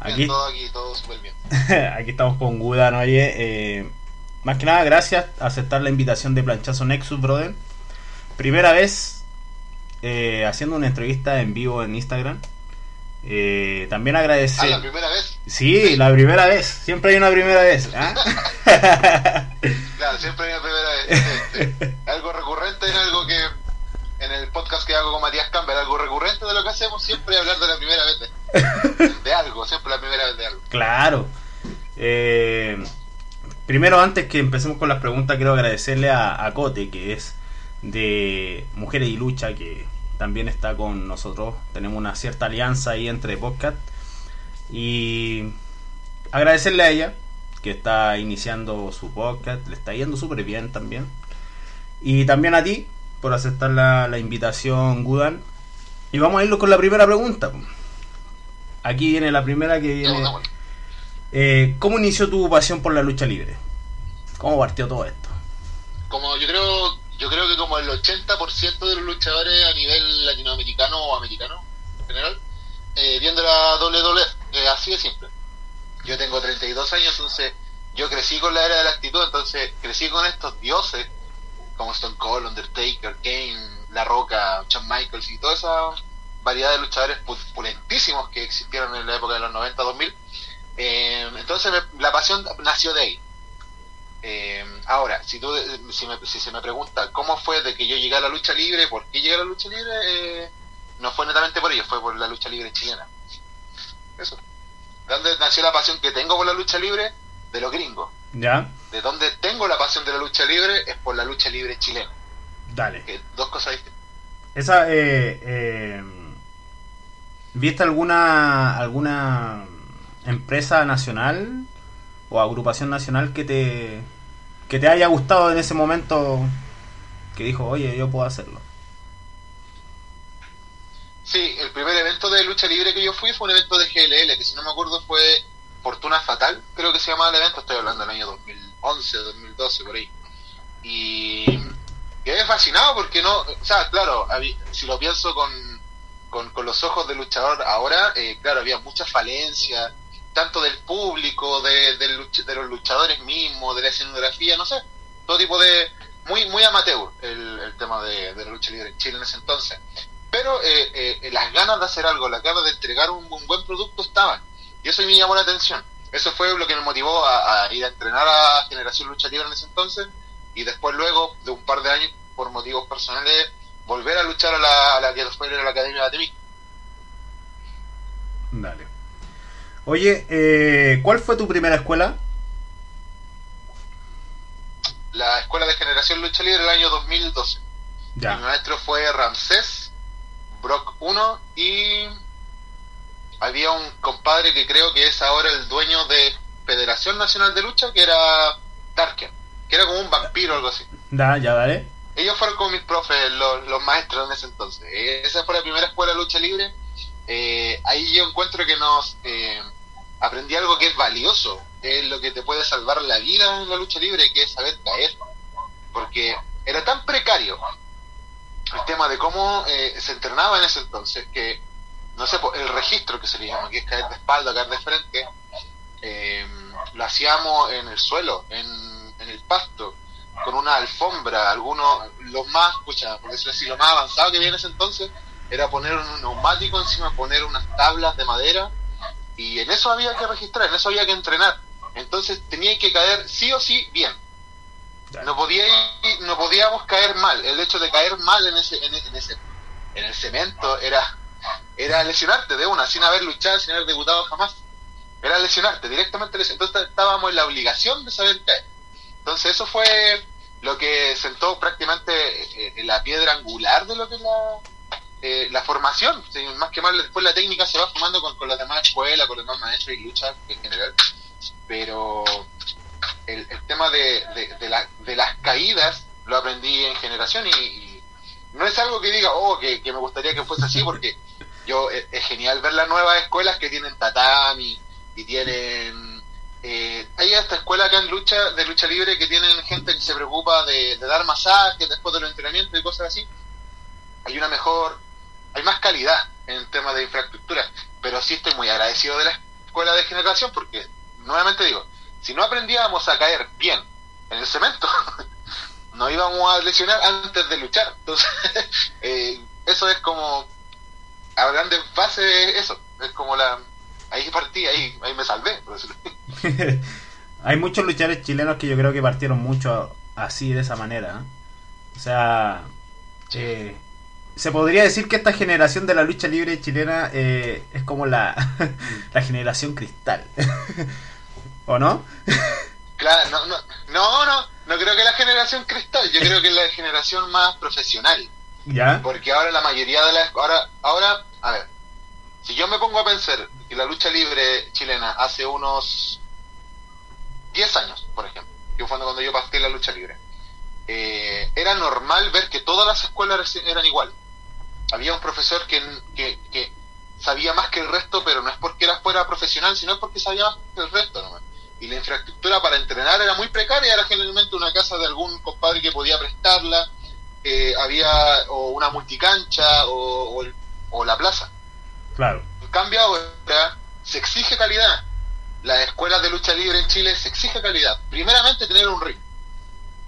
Aquí, Todo aquí, todo súper bien. aquí estamos con Gudan, oye. eh, más que nada, gracias a aceptar la invitación de Planchazo Nexus, brother. Primera vez eh, haciendo una entrevista en vivo en Instagram. Eh, también Ah, agradecer. la primera vez. Sí, la primera vez. Siempre hay una primera vez. ¿ah? Claro, siempre hay una primera vez. Este, algo recurrente en algo que. En el podcast que hago con Matías Campbell, algo recurrente de lo que hacemos siempre es hablar de la primera vez de, de algo, siempre la primera vez de algo. Claro. Eh, primero, antes que empecemos con las preguntas, quiero agradecerle a, a Cote, que es de Mujeres y Lucha, que también está con nosotros. Tenemos una cierta alianza ahí entre podcast. Y agradecerle a ella, que está iniciando su podcast, le está yendo súper bien también. Y también a ti, por aceptar la, la invitación, Gudan. Y vamos a irlo con la primera pregunta. Aquí viene la primera que viene. Eh, ¿Cómo inició tu pasión por la lucha libre? ¿Cómo partió todo esto? como yo creo yo creo que como el 80% de los luchadores a nivel latinoamericano o americano en general eh, viendo la WWE eh, así de simple yo tengo 32 años entonces yo crecí con la era de la actitud entonces crecí con estos dioses como Stone Cold, Undertaker, Kane, La Roca, Shawn Michaels y toda esa variedad de luchadores pu- pulentísimos que existieron en la época de los 90 2000 eh, entonces la pasión nació de ahí eh, ahora, si, tú, si, me- si se me pregunta cómo fue de que yo llegué a la lucha libre, por qué llegué a la lucha libre, eh, no fue netamente por ello, fue por la lucha libre chilena. Eso. ¿De dónde nació la pasión que tengo por la lucha libre? De los gringos. ¿Ya? De dónde tengo la pasión de la lucha libre es por la lucha libre chilena. Dale. Que dos cosas distintas. Esa, eh, eh, ¿Viste alguna alguna empresa nacional o agrupación nacional que te que te haya gustado en ese momento que dijo, oye, yo puedo hacerlo? Sí, el primer evento de lucha libre que yo fui fue un evento de GLL, que si no me acuerdo fue Fortuna Fatal, creo que se llamaba el evento, estoy hablando del año 2011, 2012, por ahí. Y quedé fascinado porque no, o sea, claro, si lo pienso con, con, los ojos del luchador ahora, eh, claro, había muchas falencias, tanto del público, de, de los luchadores mismos, de la escenografía, no sé, todo tipo de... Muy, muy amateur el, tema de, la lucha libre en Chile en ese entonces pero eh, eh, las ganas de hacer algo, las ganas de entregar un buen producto estaban. Y eso me llamó la atención. Eso fue lo que me motivó a, a ir a entrenar a Generación Lucha Libre en ese entonces. Y después, luego de un par de años, por motivos personales, volver a luchar a la, a la que después era la Academia de ATV. Dale. Oye, eh, ¿cuál fue tu primera escuela? La Escuela de Generación Lucha Libre el año 2012. Mi maestro fue Ramsés, Brock 1 y había un compadre que creo que es ahora el dueño de Federación Nacional de Lucha, que era Darken, que era como un vampiro o algo así. Da, ya, dale. Ellos fueron como mis profes, los, los maestros en ese entonces. Eh, Esa fue la primera escuela de lucha libre. Eh, ahí yo encuentro que nos eh, aprendí algo que es valioso, es lo que te puede salvar la vida en la lucha libre, que es saber caer. Porque era tan precario el tema de cómo eh, se entrenaba en ese entonces que, no sé, el registro que se le llama, que es caer de espalda, caer de frente, eh, lo hacíamos en el suelo, en, en el pasto, con una alfombra, algunos, los más, escucha, por decirlo así, lo más avanzado que había en ese entonces era poner un neumático encima, poner unas tablas de madera, y en eso había que registrar, en eso había que entrenar. Entonces tenía que caer sí o sí bien. No podía no podíamos caer mal. El hecho de caer mal en ese, en, en ese, en el cemento era, era lesionarte de una, sin haber luchado, sin haber debutado jamás. Era lesionarte, directamente lesionarte. Entonces estábamos en la obligación de saber caer. Entonces eso fue lo que sentó prácticamente eh, la piedra angular de lo que es la, eh, la formación, más que más después la técnica se va formando con, con las demás escuelas, con los demás maestros y luchas en general. Pero el, tema de, de, las caídas lo aprendí en generación y, no es algo que diga, oh, que, me gustaría que fuese así, porque yo es, genial ver las nuevas escuelas que tienen tatami y tienen... Eh, hay esta escuela acá en lucha de lucha libre que tienen gente que se preocupa de, dar masajes después de los entrenamientos y cosas así. Hay una mejor, hay más calidad en el tema de infraestructura, pero sí estoy muy agradecido de la escuela de generación porque, nuevamente digo, si no aprendíamos a caer bien en el cemento, no íbamos a lesionar antes de luchar. Entonces, eh, eso es como, a grandes bases, eso. Es como la. Ahí partí, ahí, ahí me salvé, Hay muchos luchadores chilenos que yo creo que partieron mucho así, de esa manera. ¿eh? O sea, eh, se podría decir que esta generación de la lucha libre chilena es como la, la generación cristal. ¿O no? Claro, no, no, no, no, no creo que la generación cristal, yo creo que es la generación más profesional. Porque ahora la mayoría de las... Ahora, ahora, a ver, si yo me pongo a pensar que la lucha libre chilena hace unos 10 años, por ejemplo, que fue cuando yo pasé la lucha libre, eh, era normal ver que todas las escuelas eran igual. Había un profesor que, que, que sabía más que el resto, pero no es porque era fuera profesional, sino porque sabía más que el resto nomás y la infraestructura para entrenar era muy precaria, era generalmente una casa de algún compadre que podía prestarla, eh, había o una multicancha o, o, la plaza. Claro. En cambio ahora se exige calidad. Las escuelas de lucha libre en Chile se exige calidad. Primeramente tener un ring.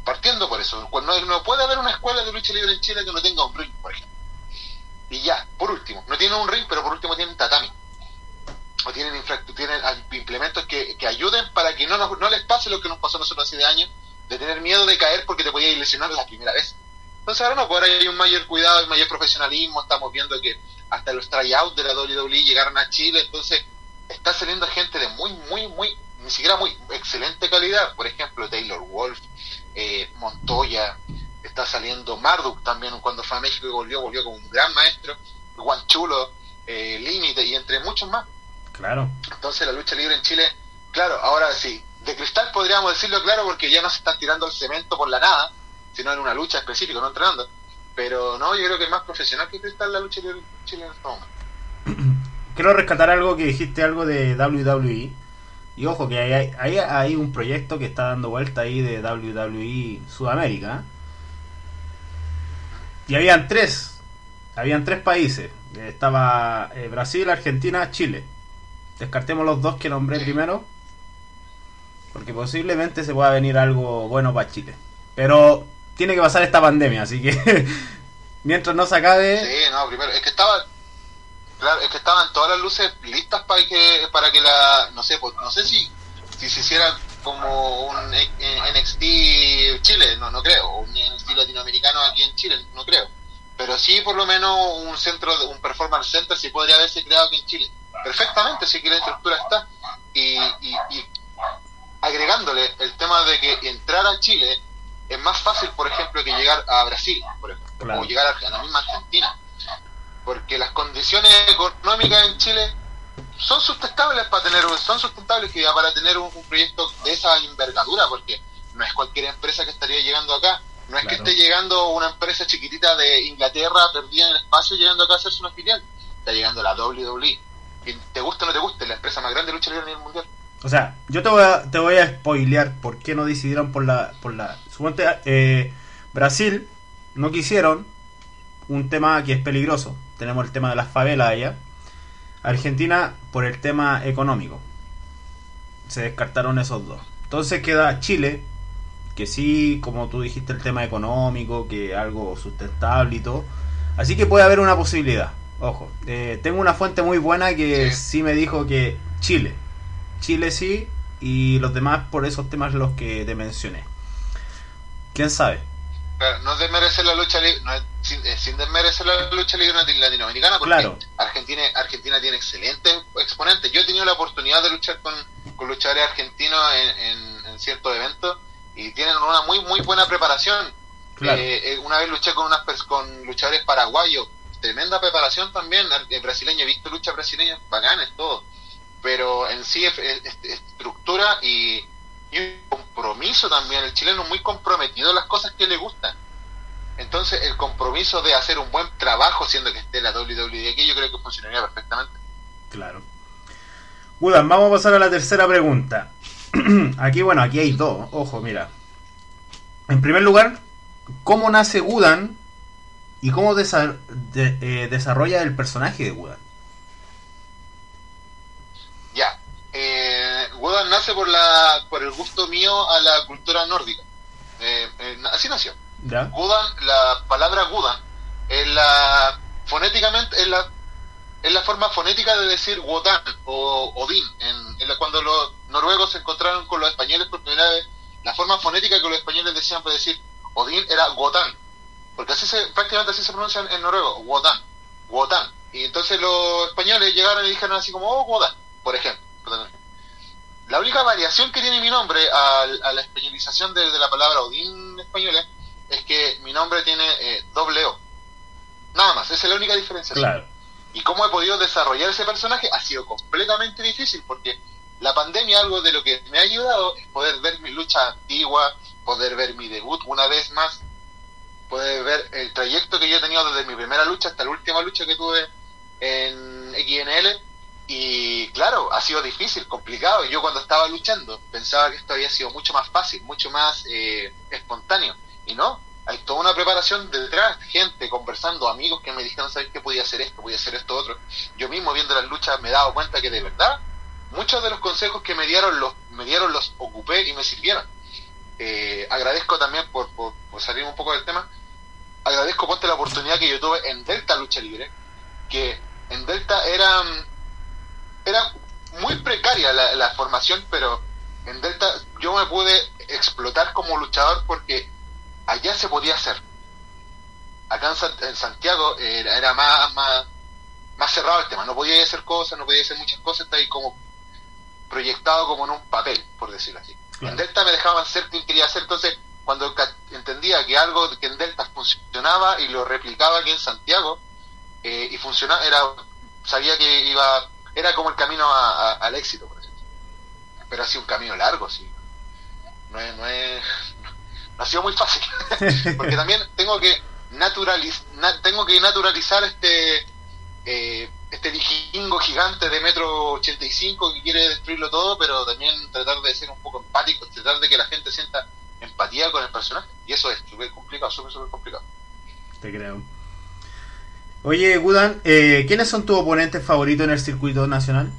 Partiendo por eso. No, no puede haber una escuela de lucha libre en Chile que no tenga un ring, por ejemplo. Y ya, por último, no tiene un ring, pero por último tienen tatami o tienen, tienen implementos que, que, ayuden para que no, nos, no les pase lo que nos pasó a nosotros hace de años, de tener miedo de caer porque te podías lesionar la primera vez. Entonces ahora no, ahora hay un mayor cuidado, un mayor profesionalismo, estamos viendo que hasta los tryouts de la WWE llegaron a Chile, entonces está saliendo gente de muy, muy, muy, ni siquiera muy excelente calidad, por ejemplo Taylor Wolf, eh, Montoya, está saliendo Marduk también cuando fue a México y volvió, volvió como un gran maestro, Juan Chulo, eh, Límite y entre muchos más. Claro. Entonces la lucha libre en Chile, claro, ahora sí, de cristal podríamos decirlo claro porque ya no se están tirando el cemento por la nada, sino en una lucha específica, no entrenando. Pero no, yo creo que es más profesional que cristal la lucha en Chile en este momento. Quiero rescatar algo que dijiste, algo de WWE. Y ojo, que hay, hay, hay un proyecto que está dando vuelta ahí de WWE Sudamérica. Y habían tres. Habían tres países. Estaba eh, Brasil, Argentina, Chile. Descartemos los dos que nombré primero. Porque posiblemente se pueda venir algo bueno para Chile. Pero tiene que pasar esta pandemia, así que mientras no se acabe. Sí, no, primero, es que estaba. Claro, es que estaban todas las luces listas para que, para que la. No sé, pues, no sé si, si se hiciera como un NXT Chile, no, no creo. Un NXT latinoamericano aquí en Chile, no creo. Pero sí, por lo menos, un centro, un performance center sí podría haberse creado aquí en Chile perfectamente, si que la estructura está. Y, y, agregándole el tema de que entrar a Chile es más fácil, por ejemplo, que llegar a Brasil, por ejemplo, o llegar a la misma Argentina. Porque las condiciones económicas en Chile son sustentables para tener son sustentables que para tener un, proyecto de esa envergadura porque no es cualquier empresa que estaría llegando acá. No es que esté llegando una empresa chiquitita de Inglaterra perdida en el espacio llegando acá a hacerse una filial. Está llegando la WWE te guste o no te guste, la empresa más grande de lucha libre a nivel mundial. O sea, yo te voy a, te voy a spoilear por qué no decidieron por la... Por la suponte, eh, Brasil no quisieron un tema que es peligroso. Tenemos el tema de las favelas allá. Argentina por el tema económico. Se descartaron esos dos. Entonces queda Chile, que sí, como tú dijiste, el tema económico, que algo sustentable y todo. Así que puede haber una posibilidad. Ojo, eh, tengo una fuente muy buena que sí. me dijo que Chile, Chile sí, y los demás por esos temas los que te mencioné. ¿Quién sabe? no desmerecer la lucha libre, sin, eh, sin, desmerecer la lucha libre latinoamericana, porque claro. Argentina, Argentina tiene excelentes exponentes. Yo he tenido la oportunidad de luchar con, con luchadores argentinos en, en, ciertos eventos y tienen una muy muy buena preparación. Eh, una vez luché con unas con luchadores paraguayos tremenda preparación también. El brasileño, he visto lucha brasileña, bacanes, todo. Pero en sí es, estructura y, un compromiso también. El chileno es muy comprometido en las cosas que le gustan. Entonces, el compromiso de hacer un buen trabajo, siendo que esté la WWE aquí, yo creo que funcionaría perfectamente. Claro. Gudan, vamos a pasar a la tercera pregunta. aquí, bueno, aquí hay dos. Ojo, mira. En primer lugar, ¿cómo nace Gudan y cómo eh, desarrolla el personaje de Gudan? Ya. Nace por, la, por el gusto mío a la cultura nórdica. Eh, eh así nació. Gudan, la palabra Gudan, es la fonéticamente es la es la forma fonética de decir Wotan o Odín. En, cuando los noruegos se encontraron con los españoles por primera vez, la forma fonética que los españoles decían para decir Odín era Wotan. Porque así se, prácticamente así se pronuncia en, noruego, Wotan. Wotan. Y entonces los españoles llegaron y dijeron así como, oh, Wotan, por ejemplo. La única variación que tiene mi nombre a, la españolización de, la palabra Odín española es que mi nombre tiene eh, doble O. Nada más, esa es la única diferencia. Claro. Y cómo he podido desarrollar ese personaje ha sido completamente difícil porque la pandemia, algo de lo que me ha ayudado es poder ver mi lucha antigua, poder ver mi debut una vez más, poder ver el trayecto que yo he tenido desde mi primera lucha hasta la última lucha que tuve en XNL. Y claro, ha sido difícil, complicado. Yo cuando estaba luchando pensaba que esto había sido mucho más fácil, mucho más eh, espontáneo. Y no, hay toda una preparación detrás, gente conversando, amigos que me dijeron, ¿sabes qué podía hacer esto, podía hacer esto otro? Yo mismo viendo las luchas me he dado cuenta que de verdad muchos de los consejos que me dieron los, me dieron los ocupé y me sirvieron. Eh, agradezco también por, por, salir un poco del tema, agradezco ponte la oportunidad que yo tuve en Delta Lucha Libre, que en Delta era, era muy precaria la, la formación, pero en Delta yo me pude explotar como luchador porque allá se podía hacer. Acá en, Santiago era, más, más, más cerrado el tema, no podía hacer cosas, no podía hacer muchas cosas, está ahí como proyectado como en un papel, por decirlo así. En Delta me dejaban hacer lo que quería hacer, entonces cuando entendía que algo que en Delta funcionaba y lo replicaba aquí en Santiago eh, y funcionaba, era sabía que iba, era como el camino al éxito, por ejemplo. Pero ha sido un camino largo, sí. No es, no es, ha sido muy fácil. Porque también tengo que naturaliz tengo que naturalizar este eh, este vikingo gigante de metro 85 que quiere destruirlo todo, pero también tratar de ser un poco empático, tratar de que la gente sienta empatía con el personaje. Y eso es súper complicado, súper, súper complicado. Te creo. Oye, Gudan, eh, ¿quiénes son tus oponentes favoritos en el circuito nacional?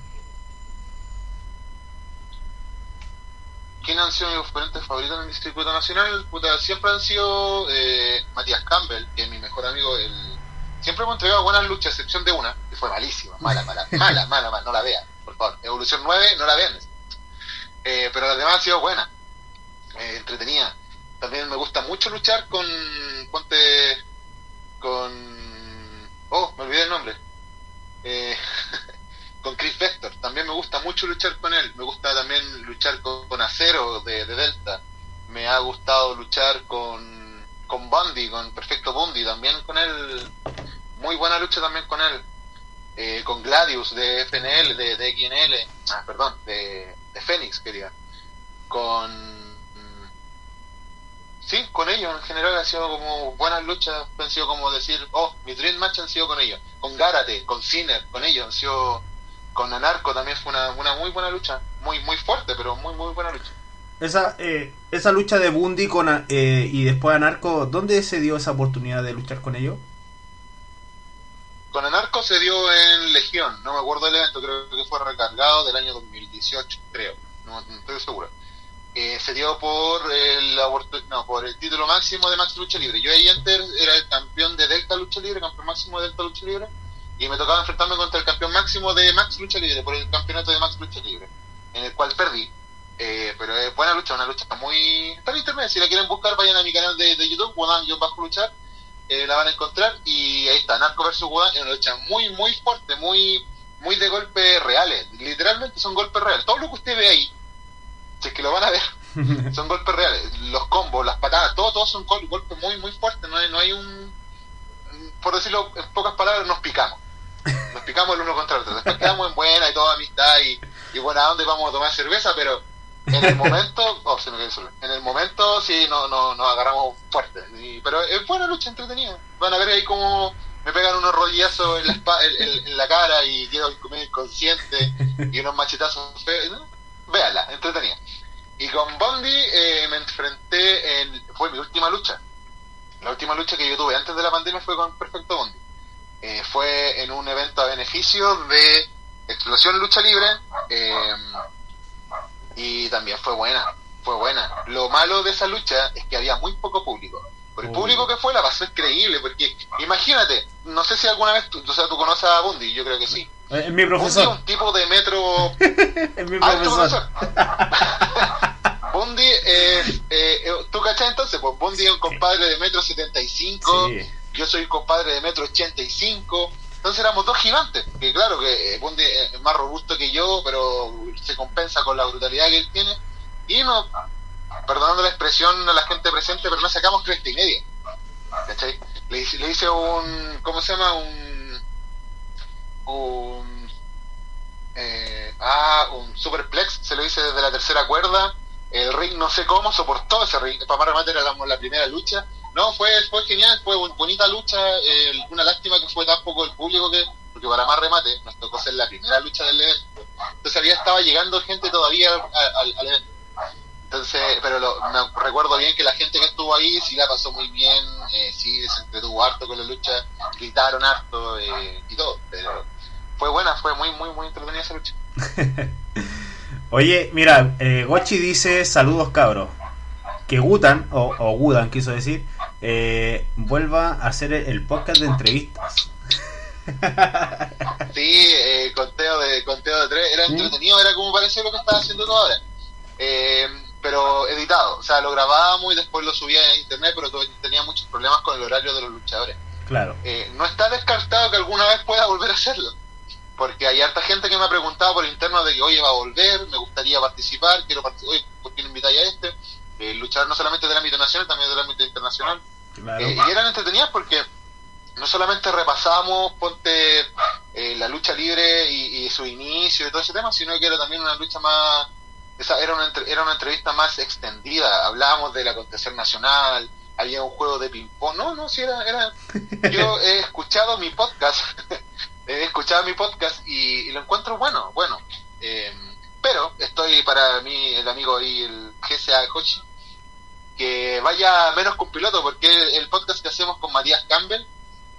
¿Quiénes han sido mis oponentes favoritos en el circuito nacional? Puta, siempre han sido eh, Matías Campbell, que es mi mejor amigo. El... Siempre hemos entregado buenas luchas, a excepción de una, que fue malísima, mala, mala, mala, mala, mala, no la vean, por favor. Evolución 9, no la vean. Eh, pero las demás han sido buenas, eh, entretenida. También me gusta mucho luchar con, ponte, con, oh, me olvidé el nombre. Eh, con Chris Vector. También me gusta mucho luchar con él. Me gusta también luchar con, Acero de, Delta. Me ha gustado luchar con, con Bundy, con Perfecto Bundy. También con él. Muy buena lucha también con él. Eh, con Gladius de FNL, de, de. Ah, perdón, de, de Phoenix, quería. Con. Sí, con ellos en general han sido como buenas luchas. Han sido como decir, oh, mi dream match han sido con ellos. Con Gárate, con Sinner, con ellos han sido con Anarco también fue una, una muy buena lucha, muy muy fuerte, pero muy muy buena lucha. Esa, eh, esa lucha de Bundy con, eh, y después Anarco, ¿dónde se dio esa oportunidad de luchar con ellos? Con Anarco se dio en Legión, no me acuerdo del evento, creo que fue recargado del año 2018, creo, no, estoy seguro. Eh, se dio por el, no, por el título máximo de Max Lucha Libre. Yo ahí enter era el campeón de Delta Lucha Libre, campeón máximo de Delta Lucha Libre y me tocaba enfrentarme contra el campeón máximo de Max Lucha Libre, por el campeonato de Max Lucha Libre, en el cual perdí. Eh, pero es buena lucha, una lucha muy... Está en internet, si la quieren buscar vayan a mi canal de, de YouTube, Wodan bajo luchar, eh, la van a encontrar y ahí está, Narco vs Wodan, es una lucha muy, muy fuerte, muy muy de golpes reales, literalmente son golpes reales. Todo lo que usted ve ahí, si es que lo van a ver, son golpes reales. Los combos, las patadas, todo, todos son golpes muy, muy fuertes, no hay, no hay un por decirlo en pocas palabras, nos picamos. Nos picamos el uno contra el otro. Después quedamos en buena y toda amistad y, y buena onda y vamos a tomar cerveza, pero en el momento, oh, se me quedó solo. En el momento sí no, no, nos agarramos fuerte. Y- pero es buena lucha entretenida. Van a ver ahí como me pegan unos rollazos en la, en, en- en la cara y quedo inconsciente y unos machetazos feos. ¿no? Véanla, entretenida. Y con Bondi eh, me enfrenté en. fue mi última lucha. La última lucha que yo tuve antes de la pandemia fue con Perfecto Bondi. Eh, fue en un evento a beneficio de Explosión Lucha Libre. eh, y también fue buena, fue buena. Lo malo de esa lucha es que había muy poco público. Por el público que fue la pasó increíble, porque imagínate, no sé si alguna vez, tú, o sea, tú conoces a Bundy, yo creo que sí. Eh, Es mi Bundy es profesor. un tipo de metro Es mi profesor. es, eh, eh, ¿tú cachai entonces? Pues Bundy es un compadre de metro 75, Sí. yo soy compadre de metro 85, entonces éramos dos gigantes, que claro que eh, Bundy es más robusto que yo, pero se compensa con la brutalidad que él tiene, y no, perdonando la expresión a la gente presente, pero no sacamos cresta y media, ¿cachai? Le, le hice un, ¿cómo se llama? Un, un, eh, ah, un superplex, se lo hice desde la tercera cuerda, el ring no sé cómo soportó ese ring, para más remate era la, la primera lucha, no, fue, fue genial, fue bu- bonita lucha, eh, una lástima que fue tan poco el público que, porque para más remate nos tocó ser la primera lucha del evento, entonces había estaba llegando gente todavía al evento. Entonces, pero lo, me recuerdo bien que la gente que estuvo ahí sí la pasó muy bien, eh, sí se entretuvo harto con la lucha, gritaron harto eh, y todo, pero fue buena, fue muy, muy, muy entretenida esa lucha. Oye, mira, eh, Gochi dice saludos cabros. Que Gutan, o, o Gudan quiso decir, eh, vuelva a hacer el, podcast de entrevistas. Sí, eh, conteo de conteo de tres, era ¿Sí? entretenido, era como parecía lo que estaba haciendo tú ahora. Eh, pero editado, o sea, lo grabábamos y después lo subía a internet, pero tenía muchos problemas con el horario de los luchadores. Claro. Eh, no está descartado que alguna vez pueda volver a hacerlo. Porque hay harta gente que me ha preguntado por interno de que, oye, va a volver, me gustaría participar, quiero participar, oye, ¿por qué no invitáis a este? Eh, luchar no solamente del ámbito nacional, también del ámbito internacional. claro. Eh, y eran entretenidas porque no solamente repasamos, ponte, eh, la lucha libre y, y su inicio y todo ese tema, sino que era también una lucha más, esa, era, una, entre- era una entrevista más extendida, hablábamos del acontecer nacional, había un juego de ping-pong, no, no, sí, era, era, yo he escuchado mi podcast, he escuchado mi podcast y, y lo encuentro bueno, bueno, eh, pero estoy para mí, el amigo y el GSA Coach, que vaya menos con piloto, porque el, el podcast que hacemos con Matías Campbell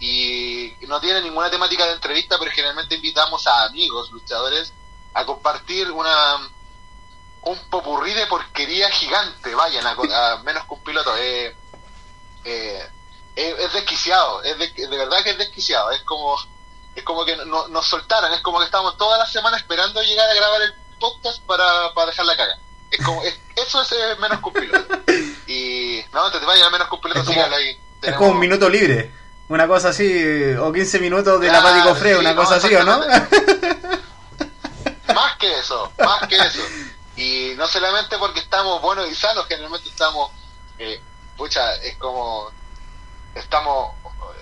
y no tiene ninguna temática de entrevista, pero generalmente invitamos a amigos luchadores a compartir una un popurrí de porquería gigante, vayan a, a menos con piloto. Eh, eh, es, es desquiciado, es de, de verdad que es desquiciado, es como es como que no, nos soltaran, es como que estamos toda la semana esperando llegar a grabar el podcast para, para dejar la caga. Es como, es- eso es eh, menos con piloto. Y no, te, te vayan a menos con piloto, Es como- síganlo ahí. Es como un minuto libre. Una cosa así, o 15 minutos de Claro, la Pático Freo, sí, una no, cosa así, ¿o no? más que eso, más que eso. Y no solamente porque estamos buenos y sanos, generalmente estamos, eh, pucha, es como, estamos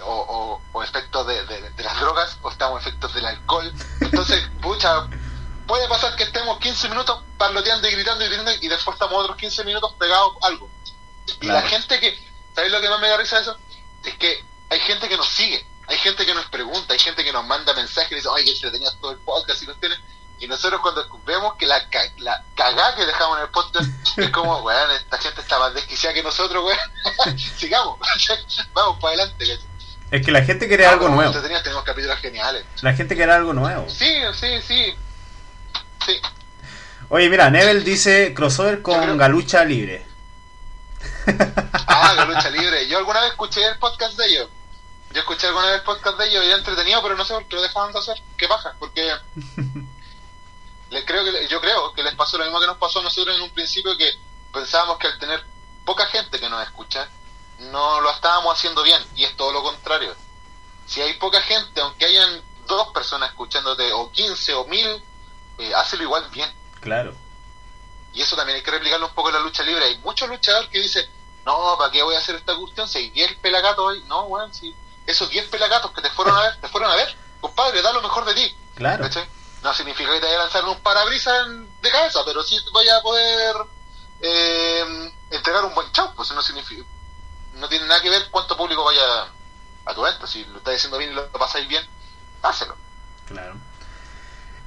o, o, o efectos de, de- de las drogas o estamos efectos del alcohol. Entonces, pucha, puede pasar que estemos 15 minutos parloteando y gritando y gritando y después estamos otros 15 minutos pegados a algo. Y Claro. la gente que, ¿sabéis lo que más me da risa de eso? Es que hay gente que nos sigue, hay gente que nos pregunta, hay gente que nos manda mensajes y dice, ay, que entretenías todo el podcast y los tienes. Y nosotros cuando vemos que la, ca- la cagá que dejamos en el podcast es como, weón, esta gente está más desquiciada que nosotros, weón. Sigamos, vamos para adelante. ¿cachai? Es que la gente quiere algo nuevo. tenemos capítulos geniales. La gente quiere algo nuevo. Sí, sí, sí. Sí. Oye, mira, Nebel dice crossover con creo- Galucha Libre. Ah, la lucha libre. Yo alguna vez escuché el podcast de ellos. Yo escuché alguna vez el podcast de ellos y era entretenido, pero no sé por qué lo dejaban de hacer. ¿Qué pasa? Porque les creo que yo creo que les pasó lo mismo que nos pasó a nosotros en un principio que pensábamos que al tener poca gente que nos escucha no lo estábamos haciendo bien y es todo lo contrario. Si hay poca gente, aunque hayan dos personas escuchándote o 15 o 1000, eh, hácelo igual bien. Claro. Y eso también hay que replicarlo un poco en la lucha libre. Hay muchos luchadores que dicen, no, ¿para qué voy a hacer esta cuestión? Si hay 10 pelagatos hoy, no, weón, si esos 10 pelagatos que te fueron a ver, te fueron a ver, compadre, da lo mejor de ti. Claro. No significa que te vaya a lanzar un parabrisas de cabeza, pero sí vaya a poder eh, entregar un buen show, pues no significa, no tiene nada que ver cuánto público vaya a tu evento, si lo estás diciendo bien y lo pasáis bien, hácelo. Claro.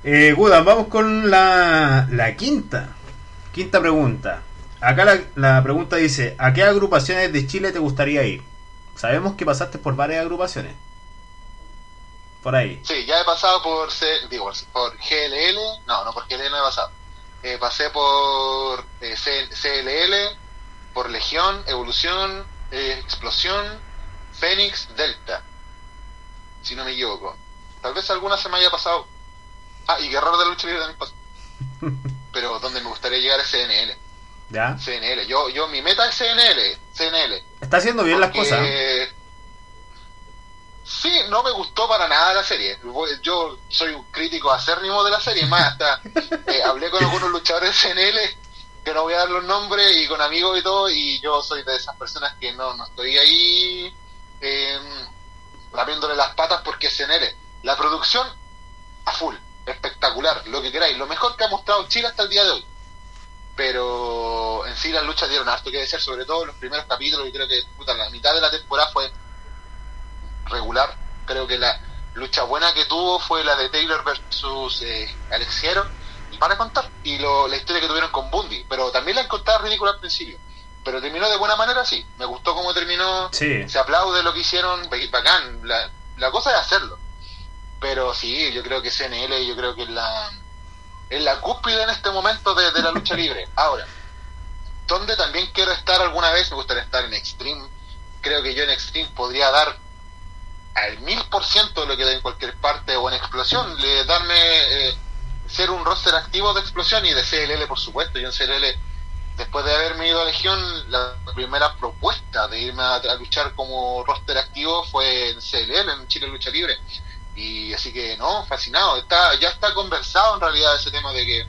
Eh, Gudan, vamos con la, la quinta. Quinta pregunta. Acá la, la pregunta dice, ¿a qué agrupaciones de Chile te gustaría ir? Sabemos que pasaste por varias agrupaciones. Por ahí. Sí, ya he pasado por, C- digo, por GLL, no, no por GLL no he pasado. Eh, pasé por eh, CLL, por Legión, Evolución, eh, Explosión, Fénix, Delta, si no me equivoco. Tal vez alguna se me haya pasado. Ah, y Guerrero de la Lucha Libre también pasó. Pero donde me gustaría llegar es CNL. ¿Ya? CNL. Yo, yo, mi meta es CNL. CNL. Está haciendo bien las cosas. No me gustó para nada la serie. Yo soy un crítico acérrimo de la serie. Más, hasta eh, hablé con algunos luchadores CNL, que no voy a dar los nombres, y con amigos y todo, y yo soy de esas personas que no, no estoy ahí eh, lamiéndole las patas porque es CNL. La producción a full, espectacular, lo que queráis. Lo mejor que ha mostrado Chile hasta el día de hoy. Pero en sí las luchas dieron harto que decir, sobre todo en los primeros capítulos, y creo que puta, la mitad de la temporada fue regular. Creo que la lucha buena que tuvo fue la de Taylor versus eh, Alexiero, y para contar, y lo, la historia que tuvieron con Bundy, pero también la encontraba ridícula al principio. Pero terminó de buena manera, sí. Me gustó cómo terminó. Sí. Se aplaude lo que hicieron, bacán. La, la cosa es hacerlo. Pero sí, yo creo que CNL, yo creo que es la, es la cúspide en este momento de, de la lucha libre. Ahora, donde también quiero estar alguna vez, me gustaría estar en Extreme. Creo que yo en Extreme podría dar al mil por ciento de lo que da en cualquier parte o en Explosión, le darme eh, ser un roster activo de Explosión y de CLL, por supuesto. Yo en CLL, después de haberme ido a Legión, la primera propuesta de irme a, a luchar como roster activo fue en CLL, en Chile Lucha Libre. Y así que no, fascinado. Está, ya está conversado en realidad ese tema de que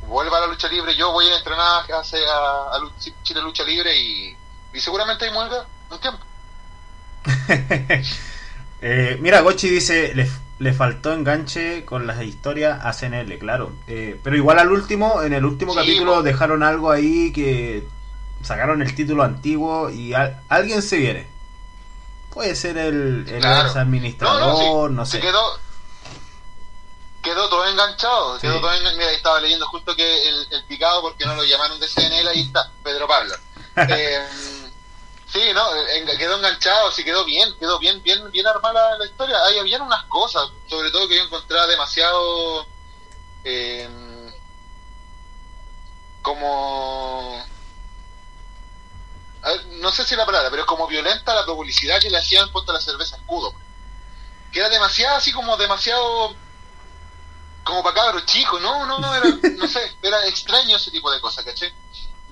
vuelva a la lucha libre. Yo voy a entrenar a, a Lu- Chile Lucha Libre y, seguramente ahí me voy a quedar un tiempo. Eh, mira, Gochi dice, le, le faltó enganche con las historias a CNL, claro. Eh, pero igual al último, en el último Sí, capítulo dejaron algo ahí que sacaron el título antiguo y al- alguien se viene. Puede ser el, el Claro. administrador, no, no, sí, sé. se quedó, quedó todo enganchado. Sí. Quedó todo engan- Mira, ahí estaba leyendo justo que el, el picado, porque no lo llamaron de CNL, ahí está, Pedro Pablo. Eh, sí, no, quedó enganchado, sí, quedó bien, quedó bien, bien, bien armada la, historia. Ahí habían unas cosas, sobre todo que yo encontraba demasiado. eh, como. no sé si la palabra, pero es como violenta la publicidad que le hacían puesto a la cerveza escudo. Que era demasiado, así como demasiado. Como para cabros chicos, no, no, no, era, no sé, era extraño ese tipo de cosas, ¿caché?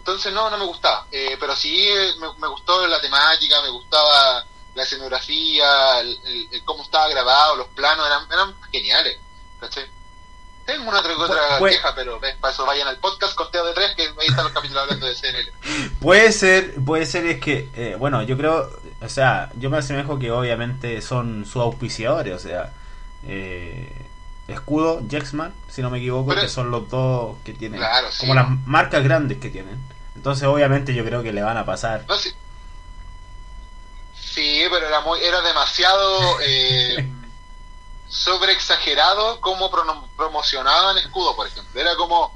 Entonces no, no me gustaba. Eh, pero sí eh, me, me gustó la temática, me gustaba la escenografía, el, el- el cómo estaba grabado, los planos, eran, eran geniales, ¿caché? Tengo una otra, otra Pues- queja, pero ves, para eso vayan al podcast Conteo de Tres, que ahí están los capítulos hablando de CNL. Puede ser, puede ser es que, eh, bueno, yo creo, o sea, yo me asemejo que obviamente son sus auspiciadores, o sea, eh, Escudo, Jacksman, si no me equivoco, Pero- que son los dos que tienen, Claro, sí. como las marcas grandes que tienen. Entonces, obviamente, yo creo que le van a pasar. No, sí. Sí, pero era muy, era demasiado eh, sobre exagerado como promocionaban escudo, por ejemplo. Era como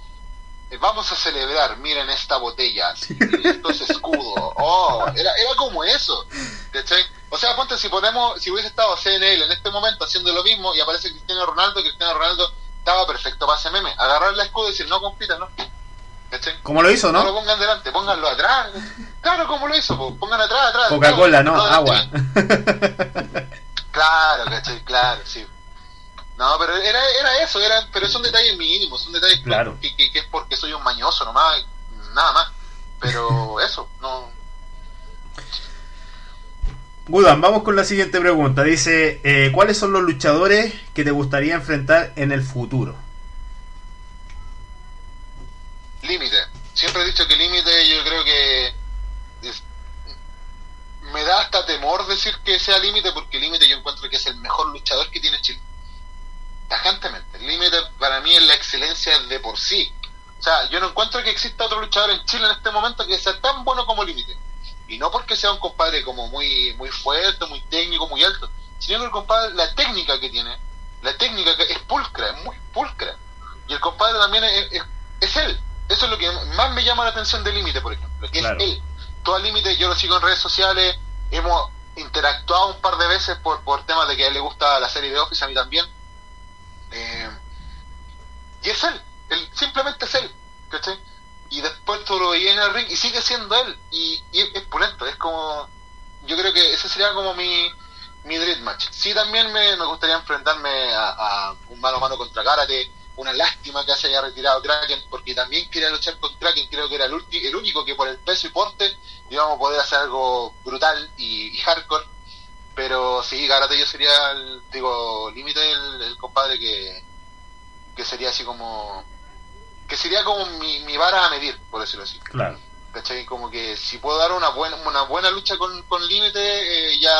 eh, vamos a celebrar, miren esta botella, esto es escudo. Oh, era, era como eso. ¿cachai? O sea, ponte si ponemos, si hubiese estado CNL en este momento haciendo lo mismo y aparece Cristiano Ronaldo, Cristiano Ronaldo estaba perfecto para ese meme. Agarrar el escudo y decir no compita, ¿no? ¿Cachai? Como lo hizo, No lo ¿no? pongan delante, pónganlo atrás. Claro, como lo hizo, po. pongan atrás, atrás. Coca-Cola, ¿no? Agua. Claro, ¿cachai? Claro, sí. No, pero era, era eso, era, pero son detalles mínimos, son detalles Claro. que, que, que es porque soy un mañoso nomás, nada más. Pero eso, no. Gudan, vamos con la siguiente pregunta. Dice, eh, ¿cuáles son los luchadores que te gustaría enfrentar en el futuro? Límite. Siempre he dicho que límite yo creo que me da hasta temor decir que sea límite, porque límite yo encuentro que es el mejor luchador que tiene Chile. Tajantemente. Límite para mí es la excelencia de por sí. O sea, yo no encuentro que exista otro luchador en Chile en este momento que sea tan bueno como límite. Y no porque sea un compadre como muy, muy fuerte, muy técnico, muy alto, sino que el compadre, la técnica que tiene, la técnica que es pulcra, es muy pulcra. Y el compadre también es, es, él. Eso es lo que más me llama la atención del límite, por ejemplo, que es él. Todo límite, yo lo sigo en redes sociales, hemos interactuado un par de veces por, por temas de que a él le gusta la serie de Office, a mí también. Eh, y es él, él, simplemente es él, ¿cachai? Y después tú lo veías en el ring y sigue siendo él, y, es pulento, es como, yo creo que ese sería como mi, mi dream match. Sí, también me, me gustaría enfrentarme a, un mano a mano contra Karate, una lástima que se haya retirado Kraken, porque también quería luchar con Kraken, creo que era el, el único que por el peso y porte íbamos a poder hacer algo brutal y, hardcore. Pero sí, Karate yo sería el, digo, límite el, compadre que, que sería así como, que sería como mi, mi vara a medir, por decirlo así. Claro. ¿Cachai? Como que si puedo dar una buena, una buena lucha con, con límite, eh, ya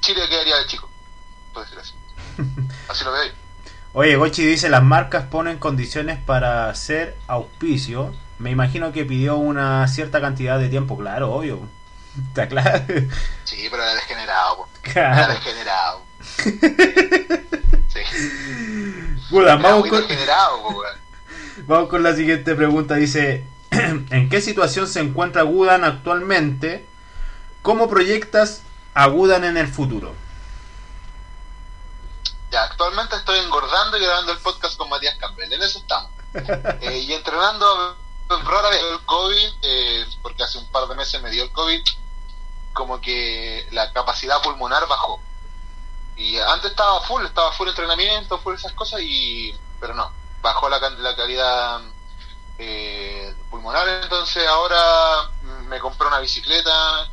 Chile quedaría de chico, por decirlo así. así lo veo. Oye, Gochi dice, las marcas ponen condiciones para hacer auspicio. Me imagino que pidió una cierta cantidad de tiempo, claro, obvio. Está claro. Sí, pero era degenerado. Claro. Era degenerado. sí. Bueno, vamos, con... vamos con la siguiente pregunta. Dice, ¿en qué situación se encuentra Gudan actualmente? ¿Cómo proyectas a Gudan en el futuro? Ya, actualmente estoy engordando y grabando el podcast con Matías Campbell, en eso estamos. Eh, y entrenando rara vez el COVID, eh, porque hace un par de meses me dio el COVID, como que la capacidad pulmonar bajó. Y antes estaba full, estaba full entrenamiento, full esas cosas, y pero no, bajó la, la calidad eh, pulmonar, entonces ahora me compré una bicicleta,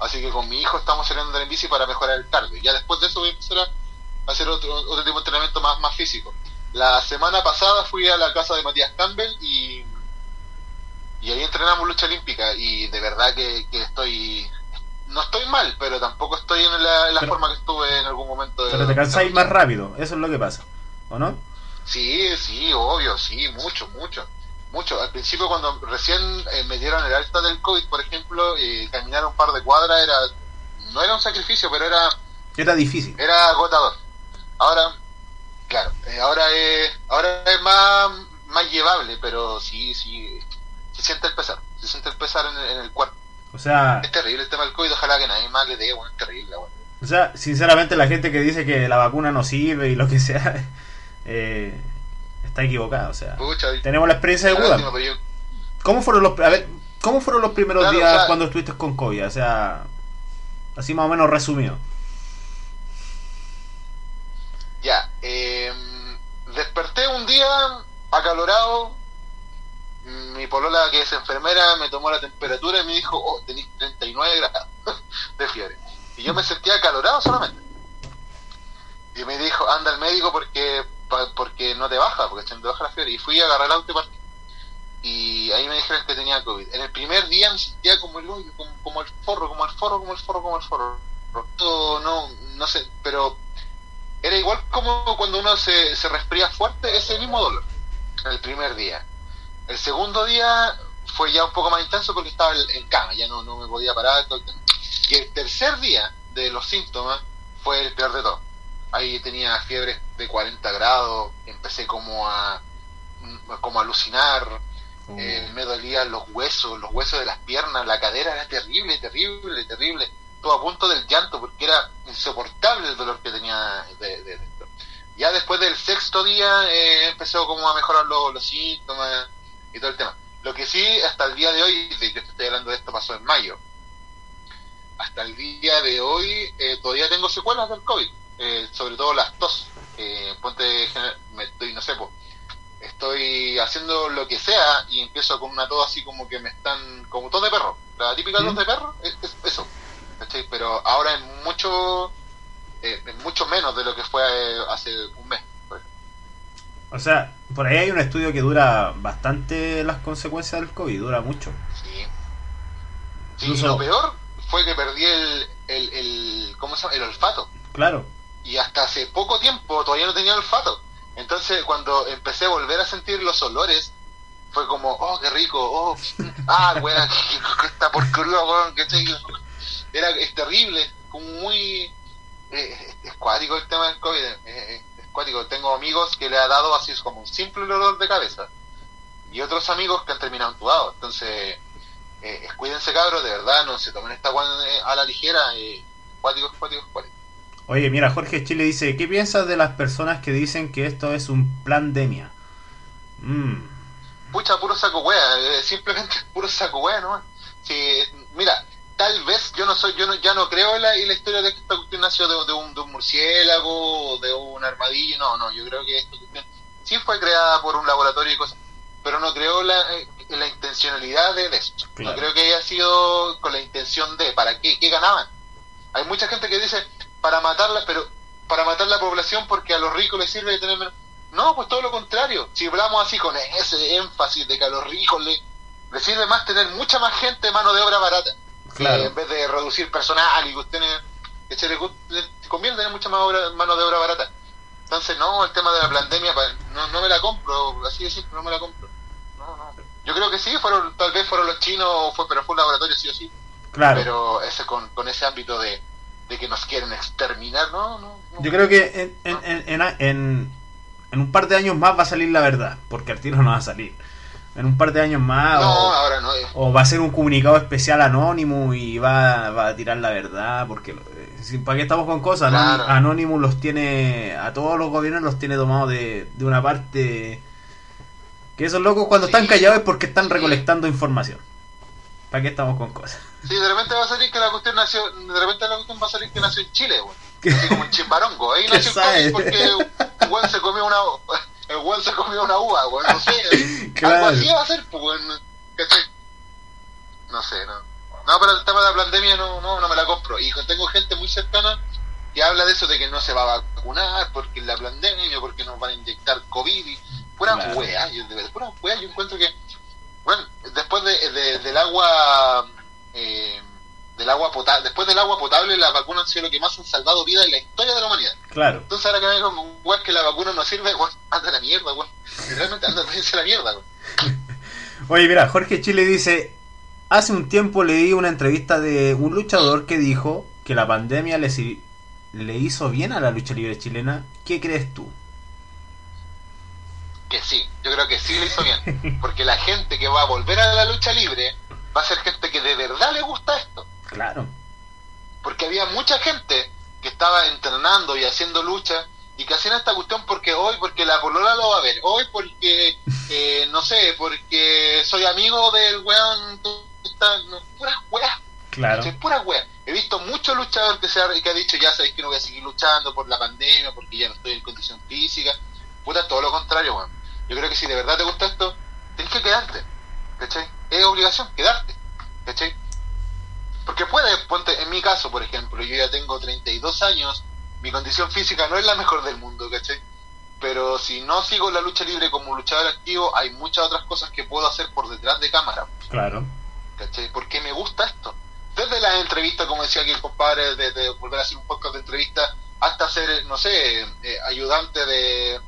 así que con mi hijo estamos saliendo la bici para mejorar el cardio. Ya después de eso voy a empezar a hacer otro, otro tipo de entrenamiento más, más físico. La semana pasada fui a la casa de Matías Campbell y, y ahí entrenamos lucha olímpica y de verdad que, estoy no estoy mal, pero tampoco estoy en la, forma que estuve en algún momento. De, pero te cansáis más rápido, eso es lo que pasa, ¿o no? Sí, sí, obvio, sí, mucho, mucho, mucho. Al principio cuando recién eh, me dieron el alta del COVID, por ejemplo, eh, caminar un par de cuadras era, no era un sacrificio, pero era... Era difícil. Era agotador. Ahora, claro, eh, ahora es, ahora es más, más llevable, pero sí, sí, se siente el pesar, se siente el pesar en, el cuerpo. O sea... Es terrible el tema del COVID, ojalá que nadie más le dé, bueno, es terrible, bueno. O sea, sinceramente la gente que dice que la vacuna no sirve y lo que sea, eh, está equivocada, o sea... tenemos la experiencia de Buda. ¿Cómo fueron los... A ver, ¿cómo fueron los primeros días cuando estuviste con COVID? O sea, así más o menos resumido. Ya, eh, desperté un día acalorado. Mi polola, que es enfermera, me tomó la temperatura y me dijo: Oh, tenéis 39 grados de fiebre. Y yo me sentía acalorado solamente. Y me dijo: Anda al médico porque porque no te baja, porque te baja la fiebre. Y fui a agarrar el auto y partí. Y ahí me dijeron que tenía COVID. En el primer día me sentía como el como, como el forro, como el forro, como el forro, como el forro. Todo, no, no sé, pero era igual como cuando uno se, se resfría fuerte, ese mismo dolor, el primer día. El segundo día fue ya un poco más intenso porque estaba en cama, ya no, no me podía parar. Y el tercer día de los síntomas fue el peor de todo. Ahí tenía fiebre de 40 grados, empecé como a, como a alucinar, oh. eh, me dolían los huesos, los huesos de las piernas, la cadera era terrible, terrible, terrible a punto del llanto porque era insoportable el dolor que tenía de, esto. Ya después del sexto día eh, empezó como a mejorar los, síntomas y todo el tema. Lo que sí, hasta el día de hoy, de yo estoy hablando de esto, pasó en mayo. Hasta el día de hoy eh, todavía tengo secuelas del COVID, eh, sobre todo las tos. ponte, me estoy, no sé, pues, estoy haciendo lo que sea y empiezo con una tos así como que me están, como tos de perro. La típica tos de perro, es eso pero ahora es mucho, eh, mucho menos de lo que fue eh, hace un mes. O sea, por ahí hay un estudio que dura bastante las consecuencias del COVID, dura mucho. Sí. lo peor, fue que perdí el, el, el, ¿cómo se llama? el olfato. Claro. Y hasta hace poco tiempo todavía no tenía olfato. Entonces cuando empecé a volver a sentir los olores, fue como, oh, qué rico, oh, ah, weón, está porquería, weón, que Era, es terrible, como muy... Eh, es cuático el tema del COVID, eh, es cuático. Tengo amigos que le ha dado así como un simple dolor de cabeza y otros amigos que han terminado entubados. Entonces, eh, cuídense cabros, de verdad, no se tomen esta eh, a la ligera, eh, cuático, cuático, cuático. Oye, mira, Jorge Chile dice, ¿qué piensas de las personas que dicen que esto es un pandemia? Mm. Pucha, puro saco wea, eh, simplemente puro saco wea, ¿no? Sí, mira, tal vez yo no soy, yo no, ya no creo en la, en la historia de que esta cuestión nació de, un, de un murciélago, de un armadillo, no, no, yo creo que esta cuestión sí fue creada por un laboratorio y cosas, pero no creo la, en la intencionalidad de, esto. No creo que haya sido con la intención de, ¿para qué? ¿Qué ganaban? Hay mucha gente que dice, para matarla, pero para matar la población porque a los ricos les sirve de tener menos... No, pues todo lo contrario. Si hablamos así con ese énfasis de que a los ricos le, les sirve más tener mucha más gente mano de obra barata. En vez de reducir personal y que usted que se le, conviene tener mucha más mano de obra barata. Entonces, no, el tema de la pandemia, no, no me la compro, así de simple, no me la compro. No, no. Yo creo que sí, fueron tal vez fueron los chinos, fue, pero fue un laboratorio sí o sí. Claro. Pero ese con, con ese ámbito de, de que nos quieren exterminar, no, no. Yo creo que en, en, en, en, un par de años más va a salir la verdad, porque al tiro no va a salir. En un par de años más, no, o, ahora no, eh. o va a ser un comunicado especial anónimo y va, va a tirar la verdad, porque ¿Para qué estamos con cosas? Anonymous los tiene, a todos los gobiernos los tiene tomados de, de una parte... Que esos locos cuando están callados es porque están recolectando información. ¿Para qué estamos con cosas? Sí, de repente va a salir que la cuestión nació, de repente la cuestión va a salir que nació en Chile, güey. Así como en Chimbarongo. Ahí nació el porque güey se comió una, el güey se comió una uva, güey. No sé. Algo así va a ser, pues, No sé, no. No, pero el tema de la pandemia no, no, no me la compro. Y tengo gente muy cercana que habla de eso de que no se va a vacunar porque la pandemia, porque nos van a inyectar COVID y pura claro. wea, yo, de pura wea, yo encuentro que, bueno, después de, del agua, eh, del agua potable, después del agua potable, las vacunas han sido lo que más han salvado vidas en la historia de la humanidad. Claro. Entonces ahora que me digo, weón, que la vacuna no sirve, weón, anda la mierda, weón. Realmente anda a la mierda, weón. Oye, mira, Jorge Chile dice, Hace un tiempo leí una entrevista de un luchador que dijo que la pandemia le, le hizo bien a la lucha libre chilena. ¿Qué crees tú? Que sí, yo creo que sí le hizo bien. Porque la gente que va a volver a la lucha libre va a ser gente que de verdad le gusta esto. Claro. Porque había mucha gente que estaba entrenando y haciendo lucha y que hacían esta cuestión porque hoy, porque la polola lo va a ver, hoy porque, eh, no sé, porque soy amigo del weón no, puras weas. Claro. Puras weas. He visto muchos luchadores que, se ha, que ha dicho, ya sabéis que no voy a seguir luchando por la pandemia, porque ya no estoy en condición física. Puta, todo lo contrario, weón. Yo creo que si de verdad te gusta esto, tienes que quedarte. ¿Cachai? Es obligación, quedarte. ¿Cachai? Porque puede, ponte, en mi caso, por ejemplo, yo ya tengo 32 años, mi condición física no es la mejor del mundo, ¿cachai? Pero si no sigo la lucha libre como luchador activo, hay muchas otras cosas que puedo hacer por detrás de cámara. Claro. ¿cachai? Porque me gusta esto. Desde las entrevistas, como decía aquí el compadre, de, volver a hacer un podcast de entrevistas, hasta ser, no sé, eh, ayudante de,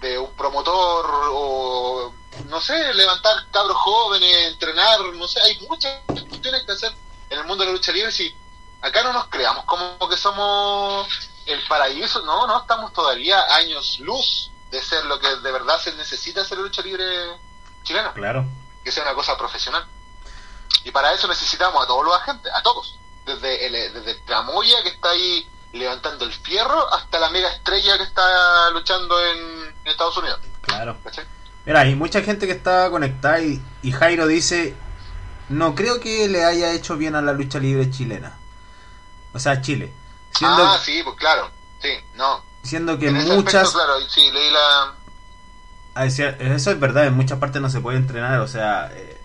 de un promotor o, no sé, levantar cabros jóvenes, entrenar, no sé, hay muchas cuestiones que hacer en el mundo de la lucha libre. Si acá no nos creamos como que somos el paraíso, no, no, estamos todavía años luz de ser lo que de verdad se necesita hacer la lucha libre chilena. Claro. Que sea una cosa profesional. Y para eso necesitamos a todos los agentes, a todos. Desde el, desde Tramoya, que está ahí levantando el fierro, hasta la mega estrella que está luchando en, Estados Unidos. Claro. Mira, hay mucha gente que está conectada y, Jairo dice, no creo que le haya hecho bien a la lucha libre chilena. O sea, Chile. ah, sí, pues claro. Sí, no. Siendo que muchas... claro, sí, leí la... Ah, eso es verdad, en muchas partes no se puede entrenar, o sea... Eh,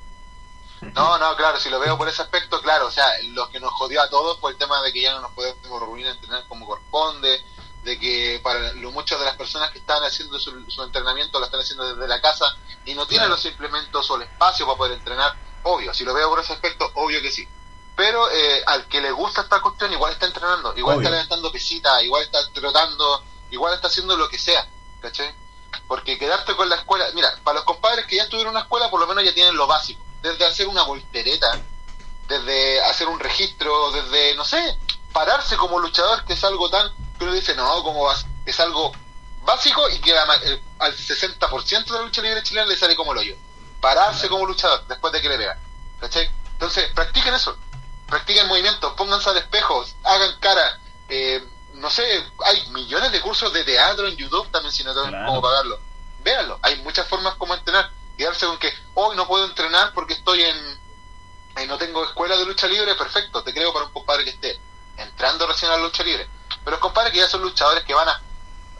no, no, claro, si lo veo por ese aspecto, claro, o sea, lo que nos jodió a todos fue el tema de que ya no nos podemos reunir a entrenar como corresponde, de que para lo, muchas de las personas que están haciendo su, entrenamiento lo están haciendo desde la casa y no tienen los implementos o el espacio para poder entrenar, obvio, si lo veo por ese aspecto, obvio que sí. pero eh, al que le gusta esta cuestión igual está entrenando, igual está levantando pesitas, igual está trotando, igual está haciendo lo que sea, ¿cachai? Porque quedarte con la escuela, mira, para los compadres que ya estuvieron en una escuela, por lo menos ya tienen lo básico, desde hacer una voltereta, desde hacer un registro, desde, no sé, pararse como luchador, que es algo tan, que uno dice, no, como vas, es algo básico y que al 60% de la lucha libre chilena le sale como el hoyo. Pararse como luchador después de que le vea. ¿Cachai? Entonces, practiquen eso. Practiquen movimientos, pónganse al espejo, hagan cara. Eh, no sé, hay millones de cursos de teatro en YouTube también si no tienen cómo pagarlo. Véanlo, hay muchas formas como entrenar. Quedarse con que hoy no puedo entrenar porque estoy en, no tengo escuela de lucha libre, perfecto, te creo para un compadre que esté entrando recién a la lucha libre. Pero los compadres que ya son luchadores que van a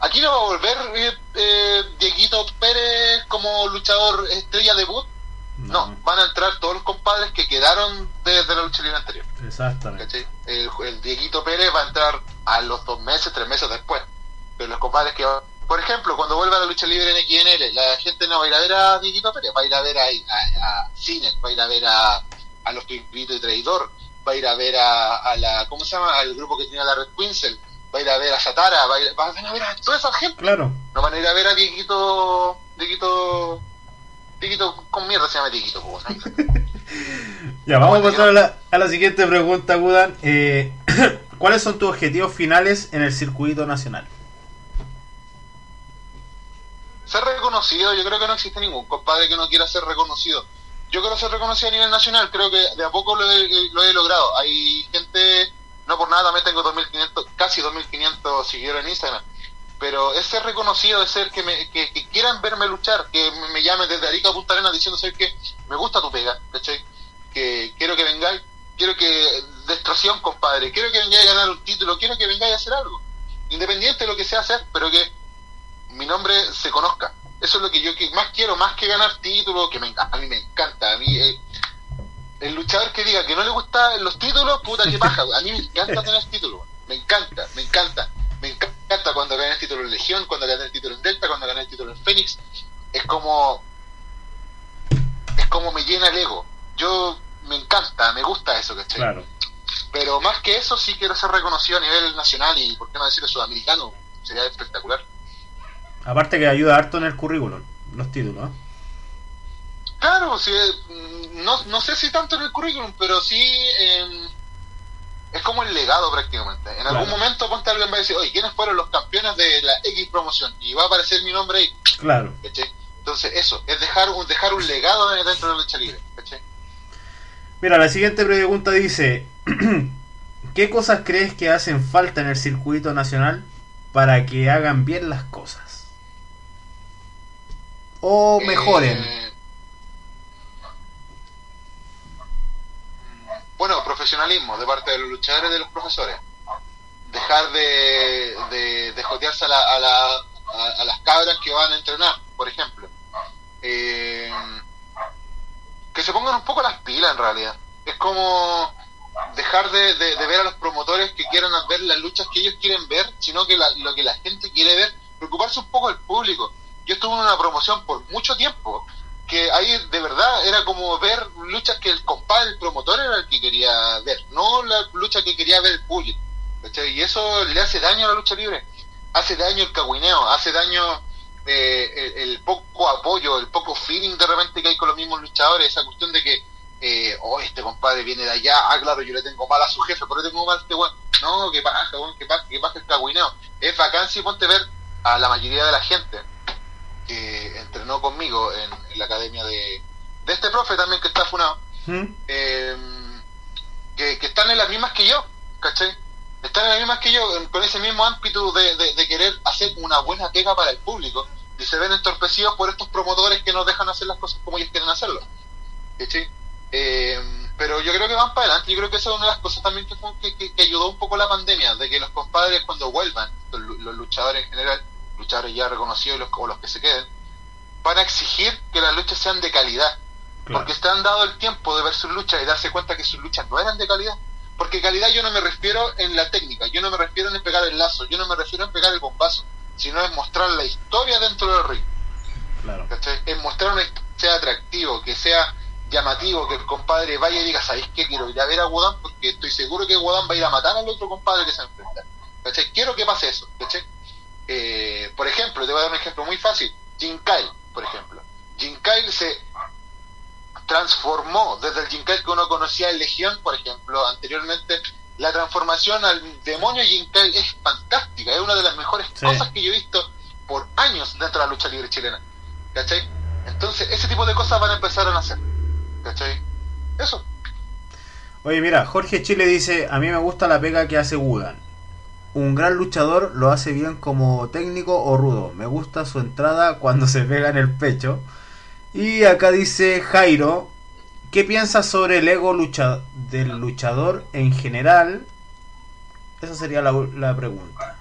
Aquí no va a volver eh, eh, Dieguito Pérez como luchador estrella debut. No. no. van a entrar todos los compadres que quedaron desde la lucha libre anterior. Exactamente. El, el, Dieguito Pérez va a entrar a los dos meses, tres meses después. Pero los compadres que por ejemplo, cuando vuelva la lucha libre en XNL, la gente no va a ir a ver a Dieguito Pérez, va a ir a ver a, a, Cine, va a ir a ver a, a los Pipitos y Traidor, va a ir a ver a, a, la, ¿cómo se llama? Al grupo que tenía la Red Quinzel, va a ir a ver a Satara, va a, ir, a ver a toda esa gente. Claro. No van a ir a ver a Dieguito, Dieguito, Dieguito con mierda se llama Dieguito, pues, Ya, vamos a pasar a la, a la siguiente pregunta, Gudan. Eh, ¿Cuáles son tus objetivos finales en el circuito nacional? Ser reconocido, yo creo que no existe ningún compadre que no quiera ser reconocido. Yo quiero ser reconocido a nivel nacional, creo que de a poco lo he, lo he logrado. Hay gente no por nada también tengo 2500, casi 2500 seguidores en Instagram. Pero es ser reconocido, es ser que, me, que, quieran verme luchar, que me, llamen desde Arica a Punta diciendo, ¿sabes que Me gusta tu pega, ¿cachai? Que quiero que vengáis, quiero que, destrucción, compadre, quiero que vengáis a ganar un título, quiero que vengáis a hacer algo. Independiente de lo que sea hacer, pero que mi nombre se conozca. Eso es lo que yo más quiero, más que ganar títulos, que me, a mí me encanta. A mí, eh, el luchador que diga que no le gustan los títulos, puta que paja. A mí me encanta tener títulos. Me encanta, me encanta. Me encanta cuando gané el título en Legión, cuando gané el título en Delta, cuando gané el título en Fénix. Es como. Es como me llena el ego. Yo me encanta, me gusta eso, ¿cachai? Claro. Pero más que eso, sí quiero ser reconocido a nivel nacional y, ¿por qué no decirlo, sudamericano? Sería espectacular. Aparte que ayuda harto en el currículum, los títulos, Claro, sí, mm, no, no sé si tanto en el currículum, pero sí es como el legado prácticamente. En algún momento ponte alguien va a decir, oye, ¿quiénes fueron los campeones de la X promoción? Y va a aparecer mi nombre ahí. Claro. Entonces, eso, es dejar un, dejar un legado dentro de la lucha libre. Mira, la siguiente pregunta dice, ¿qué cosas crees que hacen falta en el circuito nacional para que hagan bien las cosas? O mejoren. Eh, bueno, profesionalismo de parte de los luchadores y de los profesores. Dejar de, de, de jotearse a, la, a, la, a, las cabras que van a entrenar, por ejemplo. Eh, que se pongan un poco las pilas en realidad. Es como dejar de, de, ver a los promotores que quieran ver las luchas que ellos quieren ver, sino que lo que la gente quiere ver, preocuparse un poco del público. Yo estuve en una promoción por mucho tiempo que ahí de verdad era como ver luchas que el compadre, el promotor era el que quería ver, no la lucha que quería ver el público. Y eso le hace daño a la lucha libre, hace daño el cagüineo, hace daño eh, el, poco apoyo, el poco feeling de repente que hay con los mismos luchadores, esa cuestión de que, eh, oh, este compadre viene de allá, ah, claro, yo le tengo mal a su jefe, pero le tengo mal a este weón. No, que pasa, que pasa, que pasa el cagüineo. Es bacán si ponte ver a la mayoría de la gente que entrenó conmigo en, la academia de, de este profe también que está funado, ¿Mm? em, que, están en las mismas que yo, ¿cachai? Están en las mismas que yo, con ese mismo ámbito de, de, querer hacer una buena pega para el público, y se ven entorpecidos por estos promotores que no dejan hacer las cosas como ellos quieren hacerlo. ¿cachai? Em, pero yo creo que van para adelante, yo creo que esa es una de las cosas también que, que, que ayudó un poco la pandemia, de que los compadres cuando vuelvan, los luchadores en general, luchadores ya reconocidos los, o los que se queden, van a exigir que las luchas sean de calidad. Porque se han dado el tiempo de ver sus luchas y darse cuenta que sus luchas no eran de calidad. Porque calidad yo no me refiero en la técnica, yo no me refiero en pegar el lazo, yo no me refiero en pegar el bombazo, sino en mostrar la historia dentro del ring. Claro. Es mostrar una historia que sea atractivo, que sea llamativo que el compadre vaya y diga, ¿sabéis qué? Quiero ir a ver a Wodan porque estoy seguro que Wodan va a ir a matar al otro compadre que se enfrenta. ¿Cachai? Quiero que pase eso. ¿Cachai? Eh, por ejemplo, te voy a dar un ejemplo muy fácil. Jin Kyle, por ejemplo. Jin Kyle se transformó desde el Jin Kyle que uno conocía en Legión, por ejemplo, anteriormente. La transformación al demonio Jin Kyle es fantástica, es una de las mejores Sí. cosas que yo he visto por años dentro de la lucha libre chilena. ¿Cachai? Entonces, ese tipo de cosas van a empezar a nacer. ¿Cachai? Eso. Oye, mira, Jorge Chile dice, a mí me gusta la pega que hace Wudan. Un gran luchador lo hace bien como técnico o rudo. Me gusta su entrada cuando se pega en el pecho. Y acá dice Jairo, ¿qué piensas sobre el ego lucha del luchador en general? Esa sería la, la pregunta.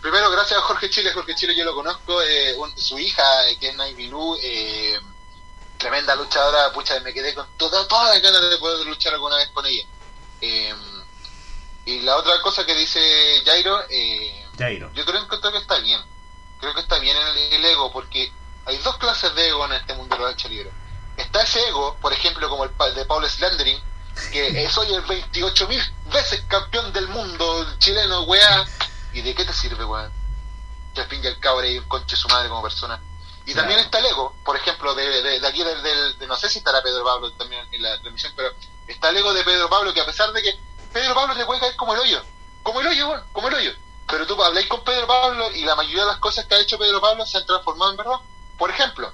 Primero, gracias a Jorge Chile. Jorge Chile yo lo conozco. eh, su hija, eh, que es Naibilu, eh, tremenda luchadora. Pucha, me quedé con toda, todas las ganas de poder luchar alguna vez con ella. Eh, y la otra cosa que dice Jairo, eh, Jairo. yo creo que, creo que está bien. Creo que está bien el, el ego, porque hay dos clases de ego en este mundo de la lucha libre. Está ese ego, por ejemplo, como el de Paul Slandering, que soy el 28 mil veces campeón del mundo el chileno, weá. ¿Y de qué te sirve, weá? Que al fin y al cabo eres un conche su madre como persona. Y Claro. también está el ego, por ejemplo, de, de, de aquí, del- de- no sé si estará Pedro Pablo también en la transmisión, pero está el ego de Pedro Pablo, que a pesar de que Pedro Pablo le puede caer como el hoyo, como el hoyo, como el hoyo. Pero tú habláis con Pedro Pablo y la mayoría de las cosas que ha hecho Pedro Pablo se han transformado en verdad. Por ejemplo,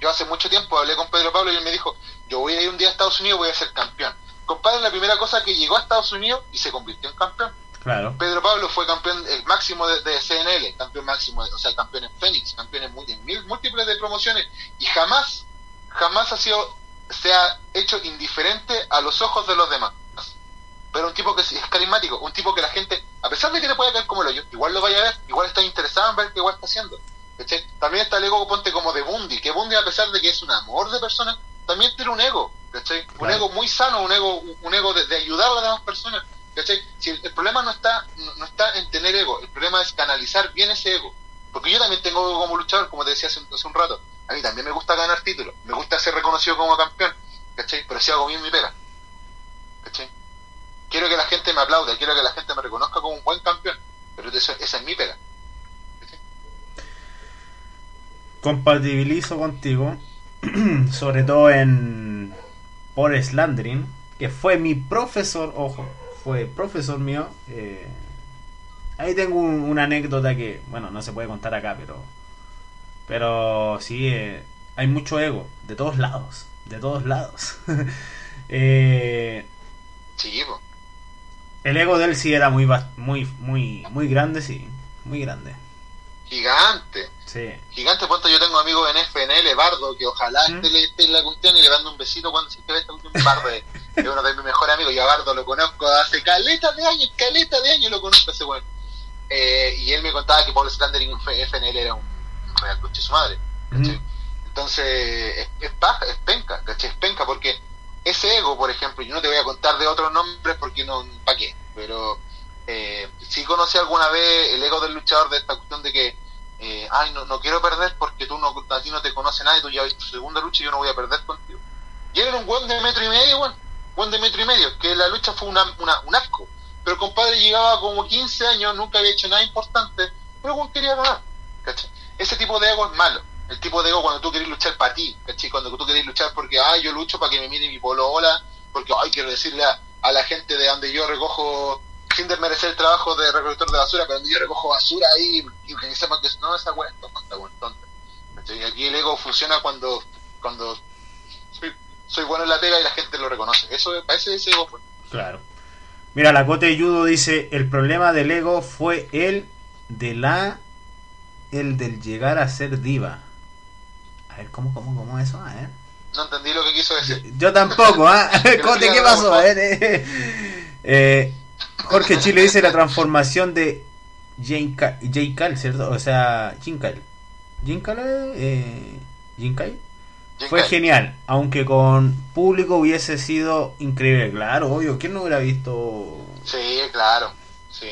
yo hace mucho tiempo hablé con Pedro Pablo y él me dijo, yo voy a ir un día a Estados Unidos, voy a ser campeón. Compadre, la primera cosa que llegó a Estados Unidos y se convirtió en campeón. Claro. Pedro Pablo fue campeón, el máximo de, de CNL, campeón máximo, de- o sea, campeón en Phoenix, campeón en, en mil, múltiples de promociones, y jamás, jamás ha sido, se ha hecho indiferente a los ojos de los demás. Pero un tipo que es es carismático, un tipo que la gente, a pesar de que le pueda caer como el hoyo, igual lo vaya a ver, igual está interesado en ver qué igual está haciendo. ¿cachai? También está el ego, ponte como de Bundy, que Bundy a pesar de que es un amor de persona, también tiene un ego, ¿cachai? Un Claro. ego muy sano, un ego, un ego de, de ayudar a las demás personas. ¿cachai? Si el, el problema no está, no, no está en tener ego, el problema es canalizar bien ese ego. Porque yo también tengo ego como luchador, como te decía hace, un- hace un rato. A mí también me gusta ganar títulos, me gusta ser reconocido como campeón, ¿cachai? Pero si hago bien mi pega, ¿cachai? Quiero que la gente me aplaude, quiero que la gente me reconozca como un buen campeón, pero eso, esa es mi pega. compatibilizo contigo, sobre todo en por Slandering, que fue mi profesor, ojo, fue profesor mío. eh, ahí tengo un- una anécdota que, bueno, no se puede contar acá, pero, pero sí, eh, hay mucho ego, de todos lados, de todos lados. Eh, Sí, po. El ego de él sí era muy, muy, muy, muy grande, sí, muy grande. gigante. Sí, Gigante, ponte, yo tengo amigos en FNL, Bardo, que ojalá ¿Mm? esté, esté en la cuestión y le mando un besito cuando se ve esta cuestión. Bardo es, es uno de mis mejores amigos, y a Bardo lo conozco hace caleta de años, caleta de años lo conozco ese weón. Eh, y él me contaba que Paul Slander en FNL era un, real coche su madre. Entonces, es, es paja, es penca, ¿cachai? Es penca porque ese ego, por ejemplo, yo no te voy a contar de otros nombres porque no, ¿para qué? Pero eh, sí conocí alguna vez el ego del luchador de esta cuestión de que, eh, ay, no, no quiero perder porque tú no, a ti no te conoce nadie, tú ya ves tu segunda lucha y yo no voy a perder contigo. Y era un buen de metro y medio, weón, buen de metro y medio, que la lucha fue una, una- un asco. Pero el compadre llegaba como 15 años, nunca había hecho nada importante, pero quería ganar. Ese tipo de ego es malo. El tipo de ego cuando tú querés luchar para ti. Cuando tú querés luchar porque, ay, yo lucho para que me mire mi polo hola, porque, ay, quiero decirle a, la gente de donde yo recojo, sin desmerecer el trabajo de recolector de basura, pero donde yo recojo basura ahí, y que sepan que no, esa weá es tonta, weón, tonta. ¿Cachai? Aquí el ego funciona cuando, cuando soy, soy bueno en la pega y la gente lo reconoce. Eso, para ese ego fue. Claro. Mira, la Cote Judo dice, el problema del ego fue el de la... El del llegar a ser diva. A ver, ¿cómo, cómo, cómo eso? A ver. No entendí lo que quiso decir. Yo tampoco, ¿ah? Pero Cote, ¿qué pasó? A ver, eh, eh, Jorge Chile dice la transformación de Jane Kyle, ¿cierto? O sea, Jin Kyle. Jin Kyle, eh, Jin Kyle. Fue Jinkai. genial, aunque con público hubiese sido increíble. Claro, obvio, ¿quién no hubiera visto? Sí, claro, sí.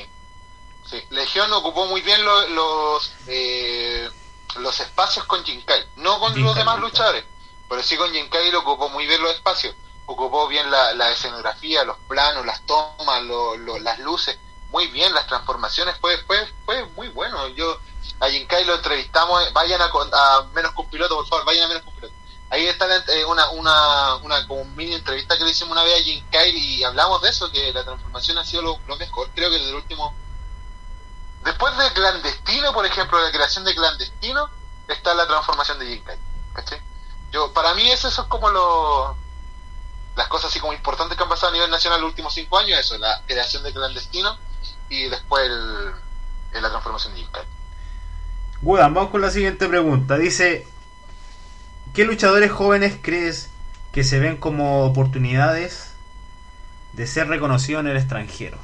sí. Legión ocupó muy bien lo- los eh, los espacios con Jinkai, no con Jinkai, los demás Jinkai. luchadores. Pero sí con Jim Kyle ocupó muy bien los espacios, ocupó bien la, la escenografía, los planos, las tomas, lo, lo, las luces, muy bien las transformaciones, fue, fue, fue muy bueno. Yo a Kyle lo entrevistamos, vayan a, a menos con piloto, por favor, vayan a menos con piloto. Ahí está eh, una, una, una como mini entrevista que le hicimos una vez a Kyle y hablamos de eso, que la transformación ha sido lo, lo mejor, creo que desde el último Después de Clandestino, por ejemplo, la creación de Clandestino, está la transformación de Jinkai. Yo, para mí eso, es como lo, las cosas así como importantes que han pasado a nivel nacional los últimos cinco años, eso, la creación de Clandestino y después el, la transformación de Jinkai. Gudan, vamos con la siguiente pregunta. Dice, ¿qué luchadores jóvenes crees que se ven como oportunidades de ser reconocidos en el extranjero?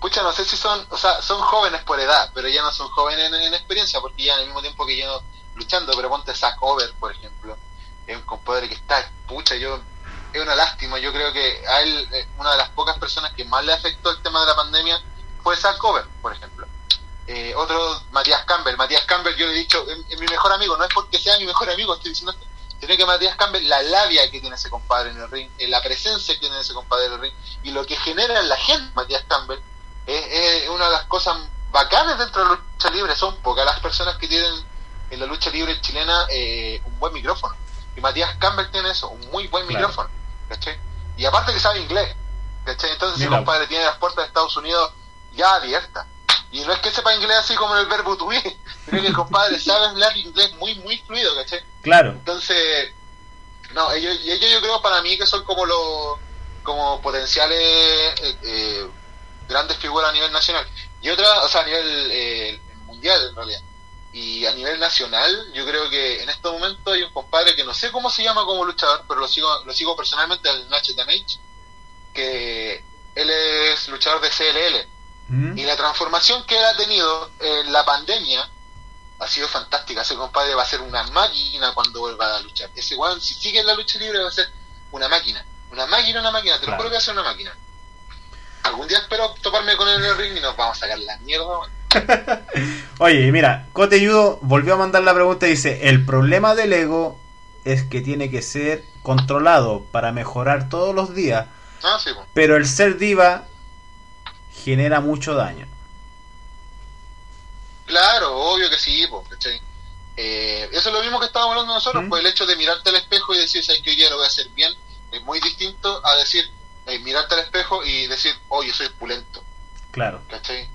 Pucha, no sé si son, o sea, son jóvenes por edad, pero ya no son jóvenes en, experiencia, porque ya en el mismo tiempo que yo luchando, pero ponte Zack Over, por ejemplo, es un compadre que está, pucha, yo, es una lástima, yo creo que a él, eh, una de las pocas personas que más le afectó el tema de la pandemia fue Zack Over, por ejemplo. Eh, otro, Matías Campbell, Matías Campbell, yo le he dicho, es, mi mejor amigo, no es porque sea mi mejor amigo, estoy diciendo esto, tiene que Matías Campbell, la labia que tiene ese compadre en el ring, eh, la presencia que tiene ese compadre en el ring, y lo que genera en la gente Matías Campbell, es, una de las cosas bacanas dentro de la lucha libre. Son pocas las personas que tienen en la lucha libre chilena eh, un buen micrófono. Y Matías Campbell tiene eso, un muy buen micrófono. Y aparte que sabe inglés. Entonces, si compadre tiene las puertas de Estados Unidos ya abiertas. Y no es que sepa inglés así como en el verbo to be, sino que el compadre sabe hablar inglés muy, muy fluido, ¿cachai? Claro. Entonces, no, ellos, ellos yo creo para mí que son como los como potenciales eh, eh grandes figuras a nivel nacional. Y otra, o sea, a nivel eh, mundial en realidad. Y a nivel nacional, yo creo que en este momento hay un compadre que no sé cómo se llama como luchador, pero lo sigo, lo sigo personalmente, al Nacho Damage, que él es luchador de CLL. Mm. Y la transformación que él ha tenido en la pandemia ha sido fantástica. Ese compadre va a ser una máquina cuando vuelva a luchar. Ese weón, si sigue en la lucha libre, va a ser una máquina. Una máquina, una máquina. Te lo juro que va a ser una máquina algún día espero toparme con él en el ring y nos vamos a sacar la mierda. Oye, mira, Cote Yudo volvió a mandar la pregunta y dice, el problema del ego es que tiene que ser controlado para mejorar todos los días. Ah, pero el ser diva genera mucho daño. Claro, obvio que sí, eh, eso es lo mismo que estábamos hablando nosotros, pues el hecho de mirarte al espejo y decir, ¿sabes qué? Yo lo voy a hacer bien, es muy distinto a decir, eh, mirarte al espejo y decir, oye, soy pulento. Claro. ¿Cachai?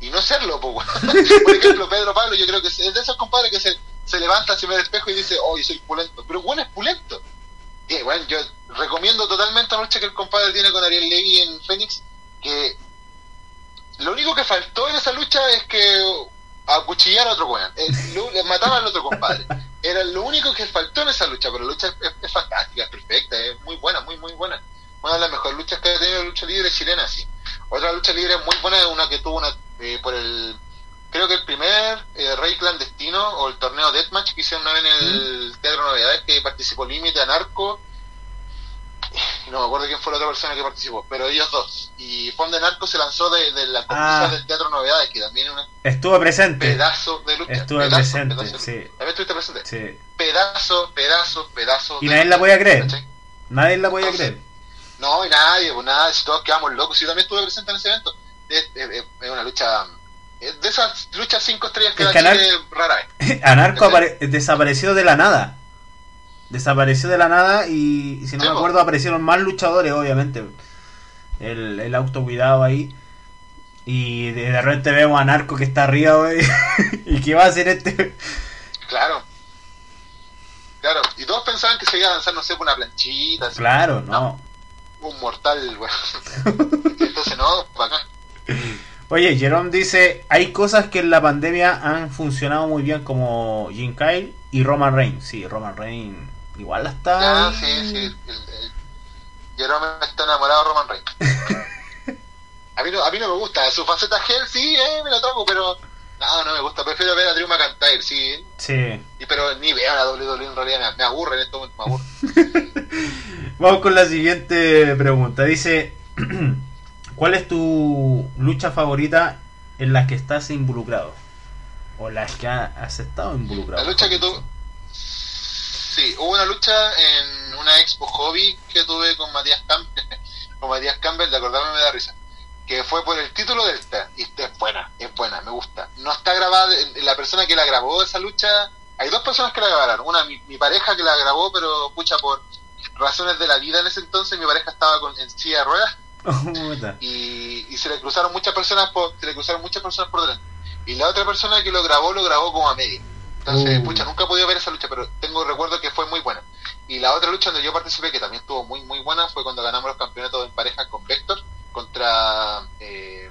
Y no serlo, pues, Por ejemplo, Pedro Pablo, yo creo que es de esos compadres que se, se levanta, se ve al espejo y dice, oye, soy pulento. Pero bueno, es pulento. Y bueno, yo recomiendo totalmente la lucha que el compadre tiene con Ariel Levy en Phoenix, que lo único que faltó en esa lucha es que acuchillar a otro weón, eh, mataba al otro compadre. Era lo único que faltó en esa lucha, pero la lucha es fantástica, es perfecta, es muy buena, muy, muy buena una de las mejores luchas que ha tenido la lucha libre chilena, sí. Otra lucha libre muy buena es una que tuvo una, eh, por el, creo que el primer eh, Rey Clandestino o el torneo Deathmatch que hicieron una vez en el Teatro Novedades, que participó Límite, Anarco, no me acuerdo quién fue la otra persona que participó, pero ellos dos. Y Fonde Narco se lanzó de, la ah. del Teatro Novedades, que también es un Estuvo presente. Pedazo de lucha. Estuvo presente, sí. ¿También estuviste presente? Sí. Pedazo, pedazo, pedazo. Y nadie la podía creer. Nadie la podía creer. No, y nadie, pues nada, si todos quedamos locos. Yo también estuve presente en ese evento. Es, una lucha. De esas luchas cinco estrellas que la rara. Anarco desapareció de la nada. Desapareció de la nada y, si no me acuerdo, aparecieron más luchadores, obviamente. El, el autocuidado ahí. Y de repente vemos a Narco que está arriba, güey. ¿Y qué va a hacer este? Claro. Claro. Y todos pensaban que se iba a lanzar, no sé, por una planchita. Claro, no un mortal, Entonces, no, acá. Oye, Jerome dice, hay cosas que en la pandemia han funcionado muy bien como Jim Kyle y Roman Reigns. Sí, Roman Reigns igual la está... Ah, sí, sí. Jerome está enamorado de Roman Reigns. a, mí no, a mí no me gusta. Su faceta gel, sí, eh, me lo toco, pero... No, no me gusta. Prefiero ver a Drew McIntyre, sí. Sí. Y, pero ni veo a la WWE en realidad. Me, aburre en este momento, me aburre. Vamos con la siguiente pregunta. Dice, ¿cuál es tu lucha favorita en la que estás involucrado? O las que has estado involucrado. La lucha que tú... Sí, hubo una lucha en una expo hobby que tuve con Matías Campbell, con Matías Campbell, de acordarme me da risa, que fue por el título Delta, y es buena, es buena, me gusta. No está grabada, la persona que la grabó esa lucha, hay dos personas que la grabaron, una mi, pareja que la grabó, pero escucha por razones de la vida en ese entonces, mi pareja estaba con, en silla de ruedas, y, y se le cruzaron muchas personas por, se le cruzaron muchas personas por delante. Y la otra persona que lo grabó, lo grabó como a media. Entonces, uh. pucha, nunca he podido ver esa lucha, pero tengo recuerdo que fue muy buena. Y la otra lucha donde yo participé, que también estuvo muy, muy buena, fue cuando ganamos los campeonatos en pareja con Vector contra eh,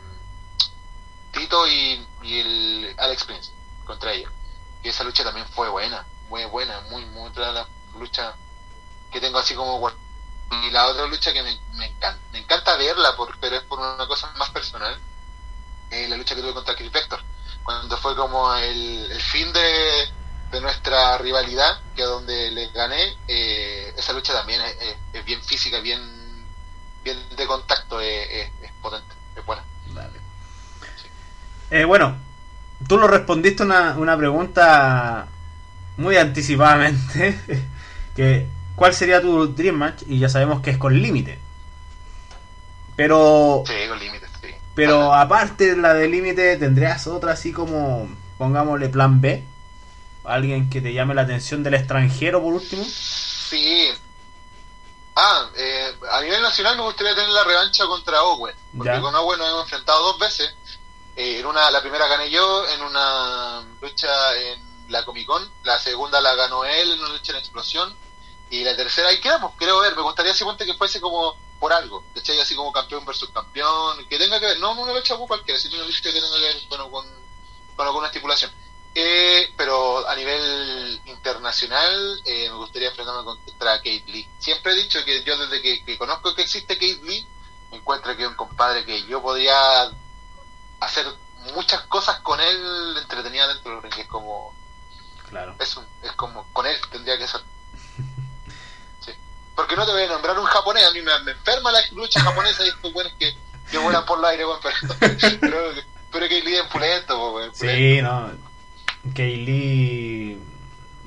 Tito y, el Alex Prince, contra ellos. Y esa lucha también fue buena, muy buena, muy, muy otra la lucha que tengo así como. Y la otra lucha que me, me, encanta, me encanta verla, por, pero es por una cosa más personal, la lucha que tuve contra Chris Vector cuando fue como el, fin de, nuestra rivalidad, que es donde les gané, eh, esa lucha también es, bien física, bien, bien de contacto, es, potente, es buena. Eh, bueno, tú lo respondiste una, una pregunta muy anticipadamente, que ¿cuál sería tu Dream Match? Y ya sabemos que es con límite. Pero... Sí, con límite pero aparte de la de límite, ¿tendrías otra así como, pongámosle plan B? ¿Alguien que te llame la atención del extranjero por último? Sí. Ah, eh, a nivel nacional me gustaría tener la revancha contra Owen. Porque con Owen nos hemos enfrentado dos veces. Eh, en una, la primera gané yo en una lucha en la Comic Con. La segunda la ganó él en una lucha en explosión. Y la tercera ahí quedamos, creo ver. Me gustaría simplemente que fuese como por algo, ¿cachai? Así como campeón versus campeón, que tenga que ver, no una lucha cualquiera, sino una lucha que tenga que ver bueno, con, con alguna estipulación. Eh, pero a nivel internacional eh, me gustaría enfrentarme contra Kate Lee. Siempre he dicho que yo desde que, conozco que existe Kate Lee, encuentro que es un compadre que yo podría hacer muchas cosas con él entretenidas dentro del ring. Es como... Claro. Es, es como con él tendría que ser porque no te voy a nombrar un japonés, a mí me, enferma la lucha japonesa y estos buenos que, que vuelan por el aire, bueno, pero, pero, pero Kaylee es pulento, bueno, Sí, no. Kaylee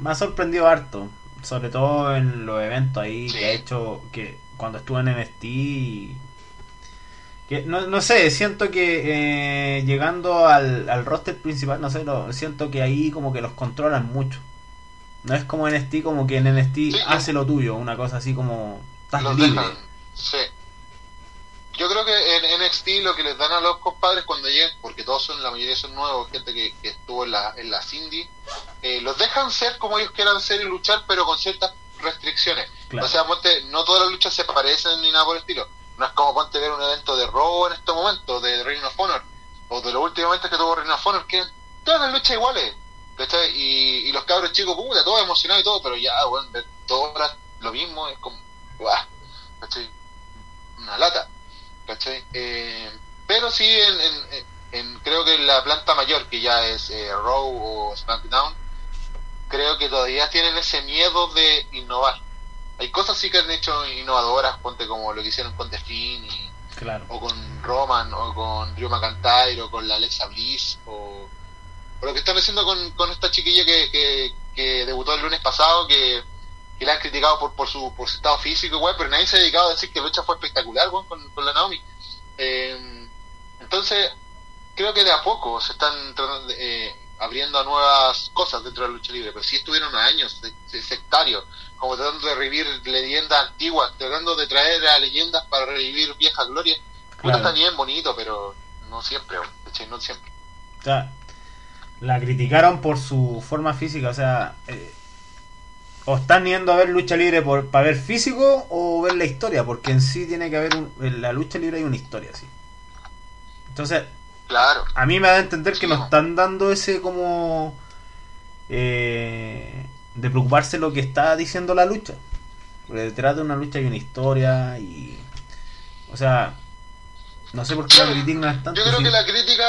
me ha sorprendido harto, sobre todo en los eventos ahí que ha hecho, que cuando estuve en NXT que, no, no sé, siento que eh, llegando al, al roster principal, no sé, lo, siento que ahí como que los controlan mucho. No es como NXT, como que en NXT hace lo tuyo, una cosa así como. Estás libre. Sí. Yo creo que en NXT lo que les dan a los compadres cuando llegan, porque todos son, la mayoría son nuevos, gente que, estuvo en la, en la Cindy, eh, los dejan ser como ellos quieran ser y luchar, pero con ciertas restricciones. O sea, no todas las luchas se parecen ni nada por el estilo. No es como ponte ver un evento de robo en este momento, de Reign of Honor, o de los últimos eventos que tuvo Reign of Honor, que todas las luchas iguales. Y, y los cabros chicos, puta, todos emocionados y todo, pero ya, bueno, ver todas lo mismo es como, ¡guau! Una lata, ¿cachai? Eh, pero sí, en, en, creo que en la planta mayor, que ya es eh, Raw o SmackDown, creo que todavía tienen ese miedo de innovar. Hay cosas sí que han hecho innovadoras, ponte como lo que hicieron con The Finn y, o con Roman, o con Drew McIntyre, o con la Alexa Bliss, o lo que están haciendo con, con esta chiquilla que, que, debutó el lunes pasado, que, que la han criticado por, por, su, por su estado físico, igual, pero nadie se ha dedicado a decir que la lucha fue espectacular con, con la Naomi. Eh, entonces, creo que de a poco se están eh, abriendo a nuevas cosas dentro de la lucha libre, pero sí estuvieron años sectarios, como tratando de revivir leyendas antiguas, tratando de traer a leyendas para revivir viejas glorias. Claro. está bien bonito, pero no siempre, no siempre. O sea, la criticaron por su forma física, o sea, eh, o están yendo a ver lucha libre por, para ver físico o ver la historia, porque en sí tiene que haber en la lucha libre hay una historia, sí. Entonces, claro. a mí me da a entender que nos están dando ese como eh, de preocuparse lo que está diciendo la lucha. Porque detrás de una lucha hay una historia y, o sea, no sé por qué la critican tanto. Yo creo que la crítica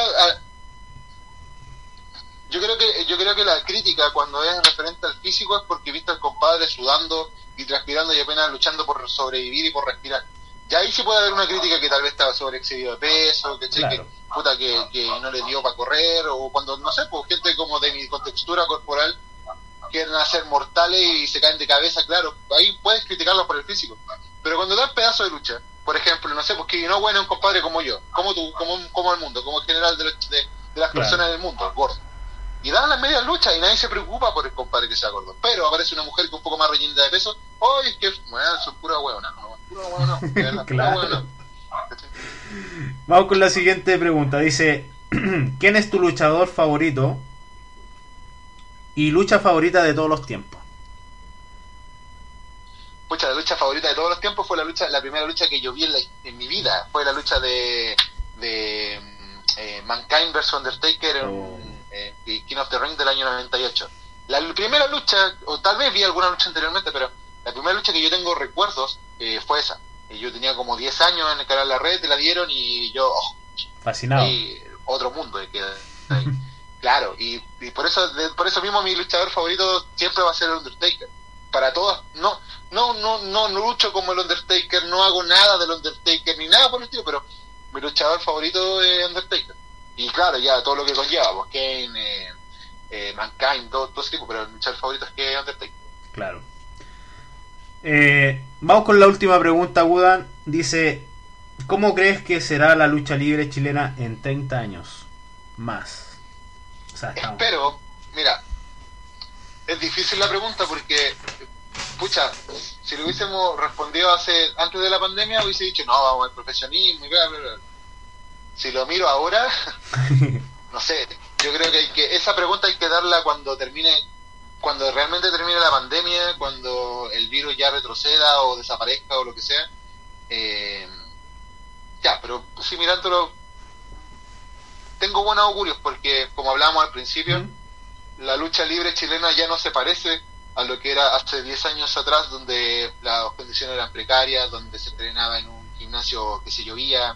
yo creo que yo creo que la crítica cuando es referente al físico es porque viste al compadre sudando y transpirando y apenas luchando por sobrevivir y por respirar. Ya ahí sí puede haber una crítica que tal vez estaba sobreexcedido de peso, que, que puta que, no le dio para correr o cuando no sé, pues gente como de mi contextura corporal quieren hacer mortales y se caen de cabeza, claro, ahí puedes criticarlos por el físico. Pero cuando dan pedazo de lucha, por ejemplo, no sé, porque no bueno un compadre como yo, como tú, como, como el mundo, como el general de, de, las personas del mundo, gordo. Y dan las medias luchas y nadie se preocupa por el compadre que sea gordo. Pero aparece una mujer que un poco más rellenita de peso, ¡ay, que bueno, son pura huevona! No, pura huevona, claro. Vamos con la siguiente pregunta. Dice, ¿quién es tu luchador favorito y lucha favorita de todos los tiempos? Pucha, la lucha favorita de todos los tiempos fue la lucha, la primera lucha que yo vi en, mi vida. Fue la lucha de, de eh, Mankind vs Undertaker en oh. Eh, King of the Ring del año 98. La primera lucha, o tal vez vi alguna lucha anteriormente, pero la primera lucha que yo tengo recuerdos eh, fue esa. Yo tenía como 10 años en el canal La Red, te la dieron y yo... Oh, Fascinado. otro mundo que claro, y, por eso por eso mismo mi luchador favorito siempre va a ser el Undertaker. Para todas, no, no, no, no, no lucho como el Undertaker, no hago nada del Undertaker ni nada por el estilo, pero mi luchador favorito es Undertaker. Y claro, ya todo lo que conlleva, pues Kane, eh, eh, Mankind, todo, todo ese tipo, pero mi luchador favorito es que Undertaker. Claro. Eh, vamos con la última pregunta, Wudan. Dice, ¿cómo crees que será la lucha libre chilena en 30 años? Más. Espero, mira, es difícil la pregunta porque pucha, si lo hubiésemos respondido hace antes de la pandemia, hubiese dicho, no, vamos al profesionismo y bla, bla, bla. Si lo miro ahora, no sé, yo creo que, hay que esa pregunta hay que darla cuando termine, cuando realmente termine la pandemia, cuando el virus ya retroceda o desaparezca o lo que sea. Eh, ya, pero sí, mirándolo, tengo buenos augurios porque, como hablábamos al principio, la lucha libre chilena ya no se parece a lo que era hace 10 años atrás, donde las condiciones eran precarias, donde se entrenaba en un gimnasio que se llovía,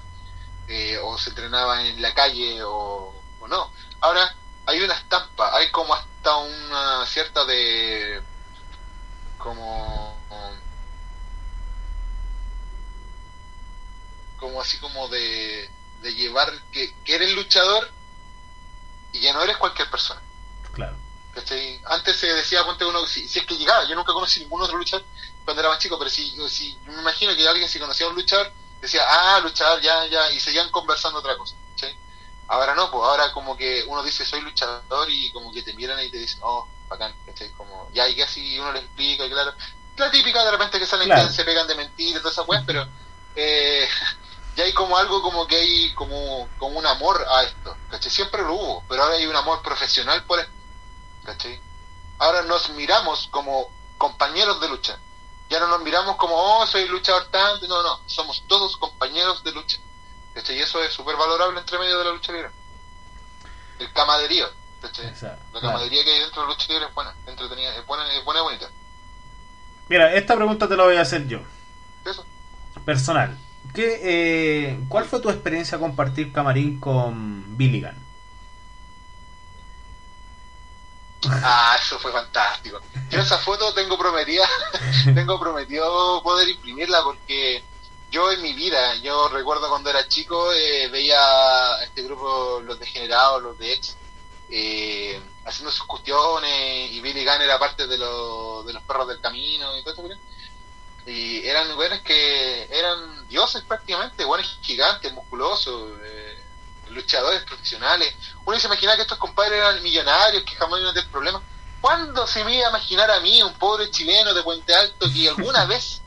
eh, o se entrenaba en la calle, o, no. Ahora hay una estampa, hay como hasta una cierta de. como. como así como de, de llevar que, que eres luchador y ya no eres cualquier persona. Claro. Antes se decía, ponte uno, si, es que llegaba, yo nunca conocí ningún otro luchador cuando era más chico, pero si, si me imagino que alguien si conocía a un luchador, decía, ah, luchador, ya, ya, y seguían conversando otra cosa. Ahora no, pues ahora como que uno dice soy luchador y como que te miran y te dicen, oh, bacán, Como, ya, y así uno le explica, y claro. La típica de repente que salen que se pegan de mentir y todas esas weas, pero eh, ya hay como algo como que hay como, como un amor a esto, Siempre lo hubo, pero ahora hay un amor profesional por esto Ahora nos miramos como compañeros de lucha. Ya no nos miramos como, oh, soy luchador tanto. No, no, somos todos compañeros de lucha. Y eso es súper valorable entre medio de la lucha libre. El camaderío. La camadería que hay dentro de la lucha libre es buena, entretenida, es buena, es buena y bonita. Mira, esta pregunta te la voy a hacer yo. ¿Eso? Personal. ¿Qué, eh, ¿Cuál fue tu experiencia compartir camarín con Billigan? Ah, fue fantástico. Yo esa foto tengo prometida, tengo prometido poder imprimirla porque yo en mi vida, yo recuerdo cuando era chico, eh, veía este grupo, los degenerados, los de ex, eh, haciendo sus cuestiones y Billy Gunn era parte de, los de los perros del camino y todo eso. Y eran buenos que eran dioses prácticamente, buenos gigantes, musculosos. Eh, luchadores profesionales. Uno se imagina que estos compadres eran millonarios, que jamás iban a tener problemas. ¿Cuándo se me iba a imaginar a mí, un pobre chileno de Puente Alto, que alguna vez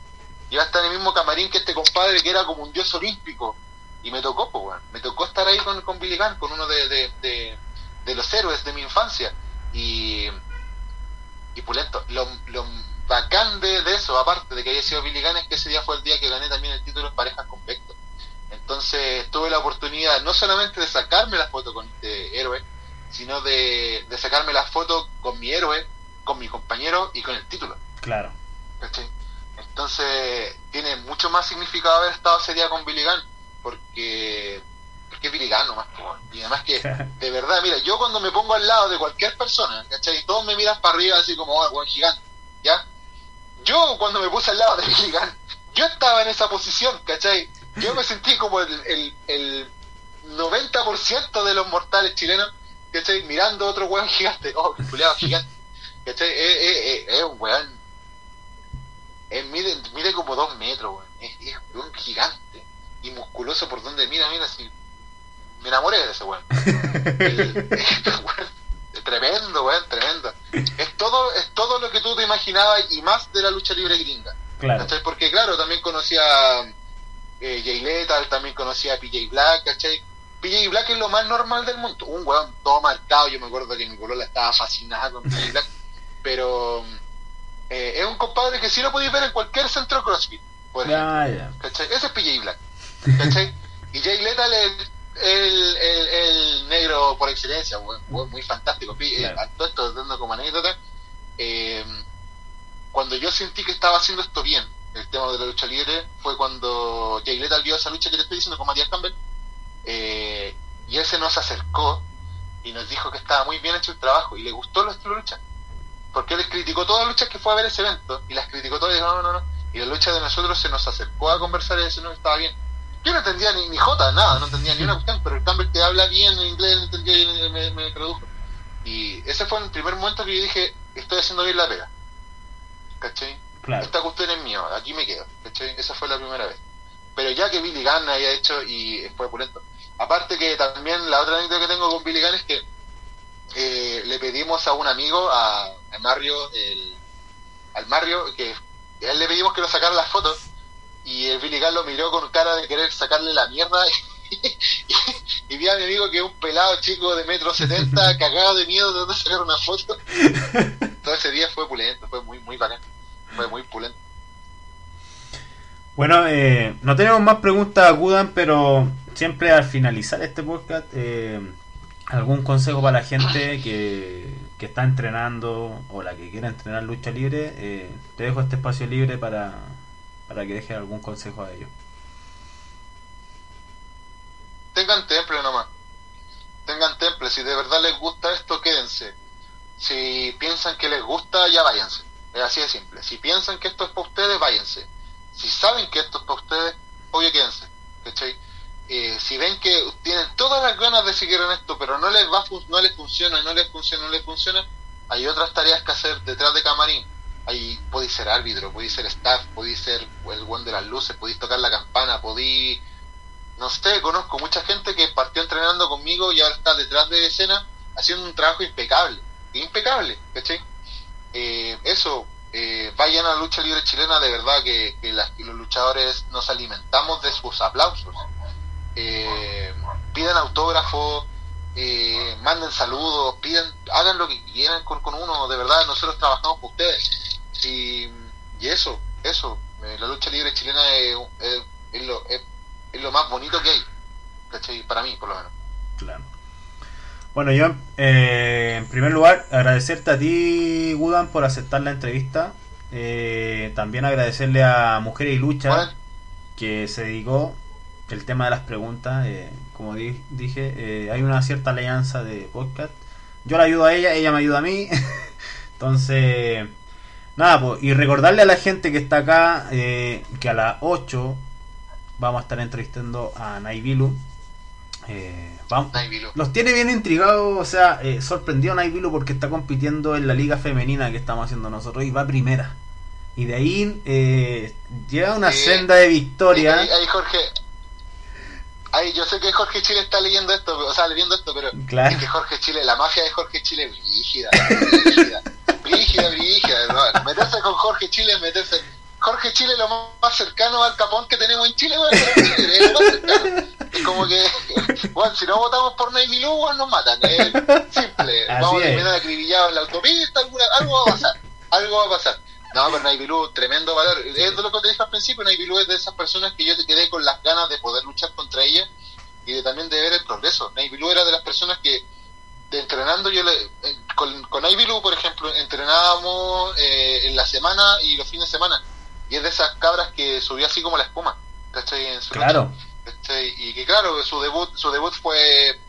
iba a estar en el mismo camarín que este compadre que era como un dios olímpico? Y me tocó, pues, me tocó estar ahí con, con Billy Gunn, con uno de, de, los héroes de mi infancia. Y, y pulento. Lo, lo bacán de, eso, aparte de que haya sido Billy Gunn, es que ese día fue el día que gané también el título en parejas con Vector. Entonces tuve la oportunidad no solamente de sacarme la foto con este héroe, sino de, sacarme la foto con mi héroe, con mi compañero y con el título. Claro. Entonces tiene mucho más significado haber estado ese día con Billy Gunn, porque, porque es Billy Gunn nomás. Y además que, de verdad, mira, yo cuando me pongo al lado de cualquier persona, ¿cachai? Todos me miran para arriba así como, oh, buen gigante, ¿ya? Yo cuando me puse al lado de Billy Gunn, yo estaba en esa posición, ¿cachai? yo me sentí como el, el, el 90% de los mortales chilenos estoy mirando otro hueón gigante, oh, culiado gigante. ¿Cachai? Es, un weón. mide, mide como dos metros, weón. Es, un gigante. Y musculoso por donde mira, mira, así. Me enamoré de ese weón. tremendo, weón, tremendo. Es todo, es todo lo que tú te imaginabas y más de la lucha libre gringa. Claro. Porque claro, también conocía eh, Jay Lethal, también conocía a PJ Black, ¿cachai? PJ Black es lo más normal del mundo. Un weón todo marcado. Yo me acuerdo que mi colola estaba fascinada con PJ Black. pero eh, es un compadre que sí lo podéis ver en cualquier centro CrossFit. Por ejemplo, Ese es PJ Black. ¿cachai? y Jay Lethal es el, el, el, negro por excelencia. muy fantástico. Eh, todo esto dando como anécdota. Eh, cuando yo sentí que estaba haciendo esto bien, el tema de la lucha libre, fue cuando Jay Lethal vio esa lucha que te estoy diciendo con Matías Campbell eh, y él se nos acercó y nos dijo que estaba muy bien hecho el trabajo y le gustó de lucha. Porque él criticó todas las luchas que fue a ver ese evento y las criticó todas y dijo, no, no, no. Y la lucha de nosotros se nos acercó a conversar y decir, no, estaba bien. Yo no entendía ni, ni jota, nada, no entendía ni una cuestión, pero el Campbell que habla bien en inglés, entendía y me, me tradujo. Y ese fue el primer momento que yo dije, estoy haciendo bien la pega. ¿Cachai? Esta cuestión es mía, aquí me quedo. ¿cachai? Esa fue la primera vez. Pero ya que Billy Gunn había hecho y fue pulento. Aparte que también la otra anécdota que tengo con Billy Gunn es que eh, le pedimos a un amigo, a, Mario, el, al Mario, que a él le pedimos que lo sacara las fotos y el Billy Gunn lo miró con cara de querer sacarle la mierda y, vi a mi amigo que es un pelado chico de metro setenta cagado de miedo de sacar una foto. Todo ese día fue pulento, fue muy, muy bacán, fue muy pulento. Bueno, eh, no tenemos más preguntas acudan, pero siempre al finalizar este podcast, eh, algún consejo para la gente que, está entrenando o la que quiera entrenar lucha libre, eh, te dejo este espacio libre para, para que dejes algún consejo a ellos. Tengan temple nomás. Tengan temple. Si de verdad les gusta esto, quédense. Si piensan que les gusta, ya váyanse. Es así de simple. Si piensan que esto es para ustedes, váyanse si saben que esto es para ustedes, obvio quédense. Eh, si ven que tienen todas las ganas de seguir en esto, pero no les va no les funciona, no les funciona, no les funciona, hay otras tareas que hacer detrás de camarín. Ahí podéis ser árbitro, podéis ser staff, podéis ser el buen de las luces, podéis tocar la campana, podéis... No sé, conozco mucha gente que partió entrenando conmigo y ahora está detrás de escena haciendo un trabajo impecable. Impecable, ¿cachai? Eh, eso, eh, vayan a la lucha libre chilena, de verdad que, los luchadores nos alimentamos de sus aplausos. Eh, pidan autógrafos, eh, manden saludos, pidan, hagan lo que quieran con, uno, de verdad, nosotros trabajamos por ustedes. Y, eso, eso, eh, la lucha libre chilena es, lo, es, lo más bonito que hay, Para mí, por lo menos. Claro. Bueno, yo eh, en primer lugar agradecerte a ti, Gudan, por aceptar la entrevista. Eh, también agradecerle a Mujeres y Lucha, que se dedicó el tema de las preguntas. Eh, como dije, hay una cierta alianza de podcast. Yo la ayudo a ella, ella me ayuda a mí. Entonces, nada, pues, y recordarle a la gente que está acá que a las 8 vamos a estar entrevistando a Naibilu eh, vamos, los tiene bien intrigados, o sea, eh, sorprendió a Naibilu porque está compitiendo en la liga femenina que estamos haciendo nosotros y va primera. Y de ahí eh, llega una senda de victoria. Ahí, Jorge, ahí yo sé que Jorge Chile está leyendo esto, o sea, leyendo esto, pero es que Jorge Chile, la mafia de Jorge Chile es brígida, brígida, brígida, brígida. Meterse con Jorge Chile es meterse Jorge Chile lo más cercano al capón que tenemos en Chile, es como que, bueno, si no votamos por Navy Blue, nos matan. Es simple. Vamos a terminar acribillados en la autopista, algo va a pasar. Algo va a pasar. No, pero Navy Blue, tremendo valor. Es de lo que te dije al principio, Navy Blue es de esas personas que yo te quedé con las ganas de poder luchar contra ella y de también de ver el progreso. Navy Blue era de las personas que de entrenando yo le, eh, con, con Blue, por ejemplo, entrenábamos eh, en la semana y los fines de semana y es de esas cabras que subió así como la espuma, ¿cachai? En su claro. Y que claro, su debut, su debut fue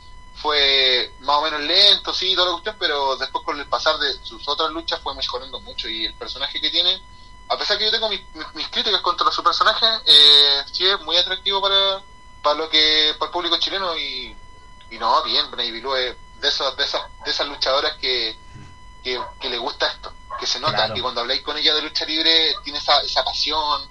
fue más o menos lento, sí, toda la cuestión, pero después con el pasar de sus otras luchas fue mejorando mucho y el personaje que tiene, a pesar que yo tengo mis, mis, críticas contra su personaje, eh, sí es muy atractivo para, para lo que para el público chileno y, y no, bien, Navy Blue es de esas, de esas, de esas luchadoras que, que, que le gusta esto, que se nota, Claro. que cuando habláis con ella de lucha libre tiene esa, esa pasión,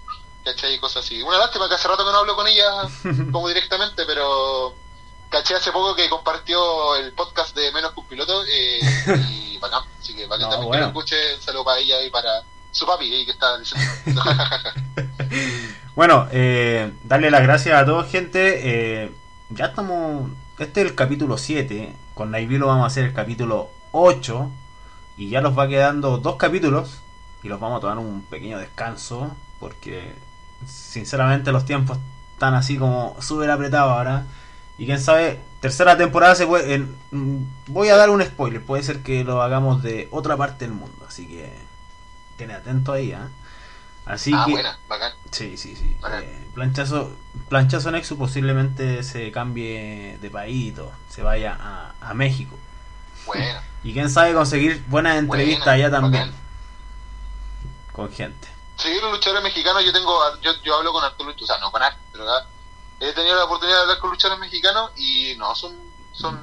¿cachai? Y cosas así. Una lástima que hace rato que no hablo con ella como directamente, pero caché hace poco que compartió el podcast de Menos que un piloto eh, y bacán, así que bacán No, también bueno. que lo escuche, un saludo para ella y para su papi ahí que está diciendo. Bueno, eh, darle las gracias a todos, gente. Eh, ya estamos. Este es el capítulo 7. Con Naivi lo vamos a hacer el capítulo 8. Y ya nos va quedando dos capítulos. Y los vamos a tomar un pequeño descanso. Porque, sinceramente, los tiempos están así como súper apretados ahora. Y quién sabe, tercera temporada se puede. en- mm, voy a dar un spoiler. Puede ser que lo hagamos de otra parte del mundo. Así que, ten atento ahí, ¿ah? Así ah, que. buena, bacán. Sí, sí, sí. Eh, planchazo, planchazo Nexus posiblemente se cambie de país y todo, se vaya a, a México. Bueno. Y quién sabe conseguir buenas entrevistas allá también. bacán. Con gente. Sí, los luchadores mexicanos, yo tengo, yo, yo hablo con luchadores, o sea, no con pero ah, he tenido la oportunidad de hablar con luchadores mexicanos y no, son, son,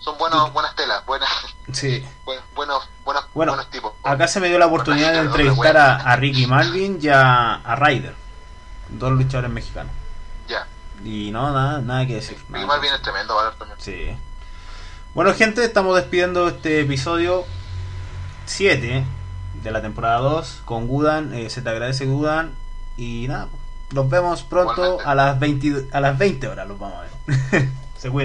son buenos, buenas telas, buenas, Sí. buen- buenos, buenos, Bueno, buenos tipos. Acá se me dio la oportunidad de entrevistar a, a Ricky Marvin y a, a Ryder. Dos luchadores mexicanos. Ya, Y no, nada, nada que decir. nada Ricky que Marvin decir. es tremendo valor también. Sí. Bueno, gente, estamos despidiendo este episodio 7 de la temporada 2 con Gudan. Eh, se te agradece, Gudan. Y nada, nos vemos pronto Igualmente. a las 20, a las 20 horas. Los vamos a ver. se cuida.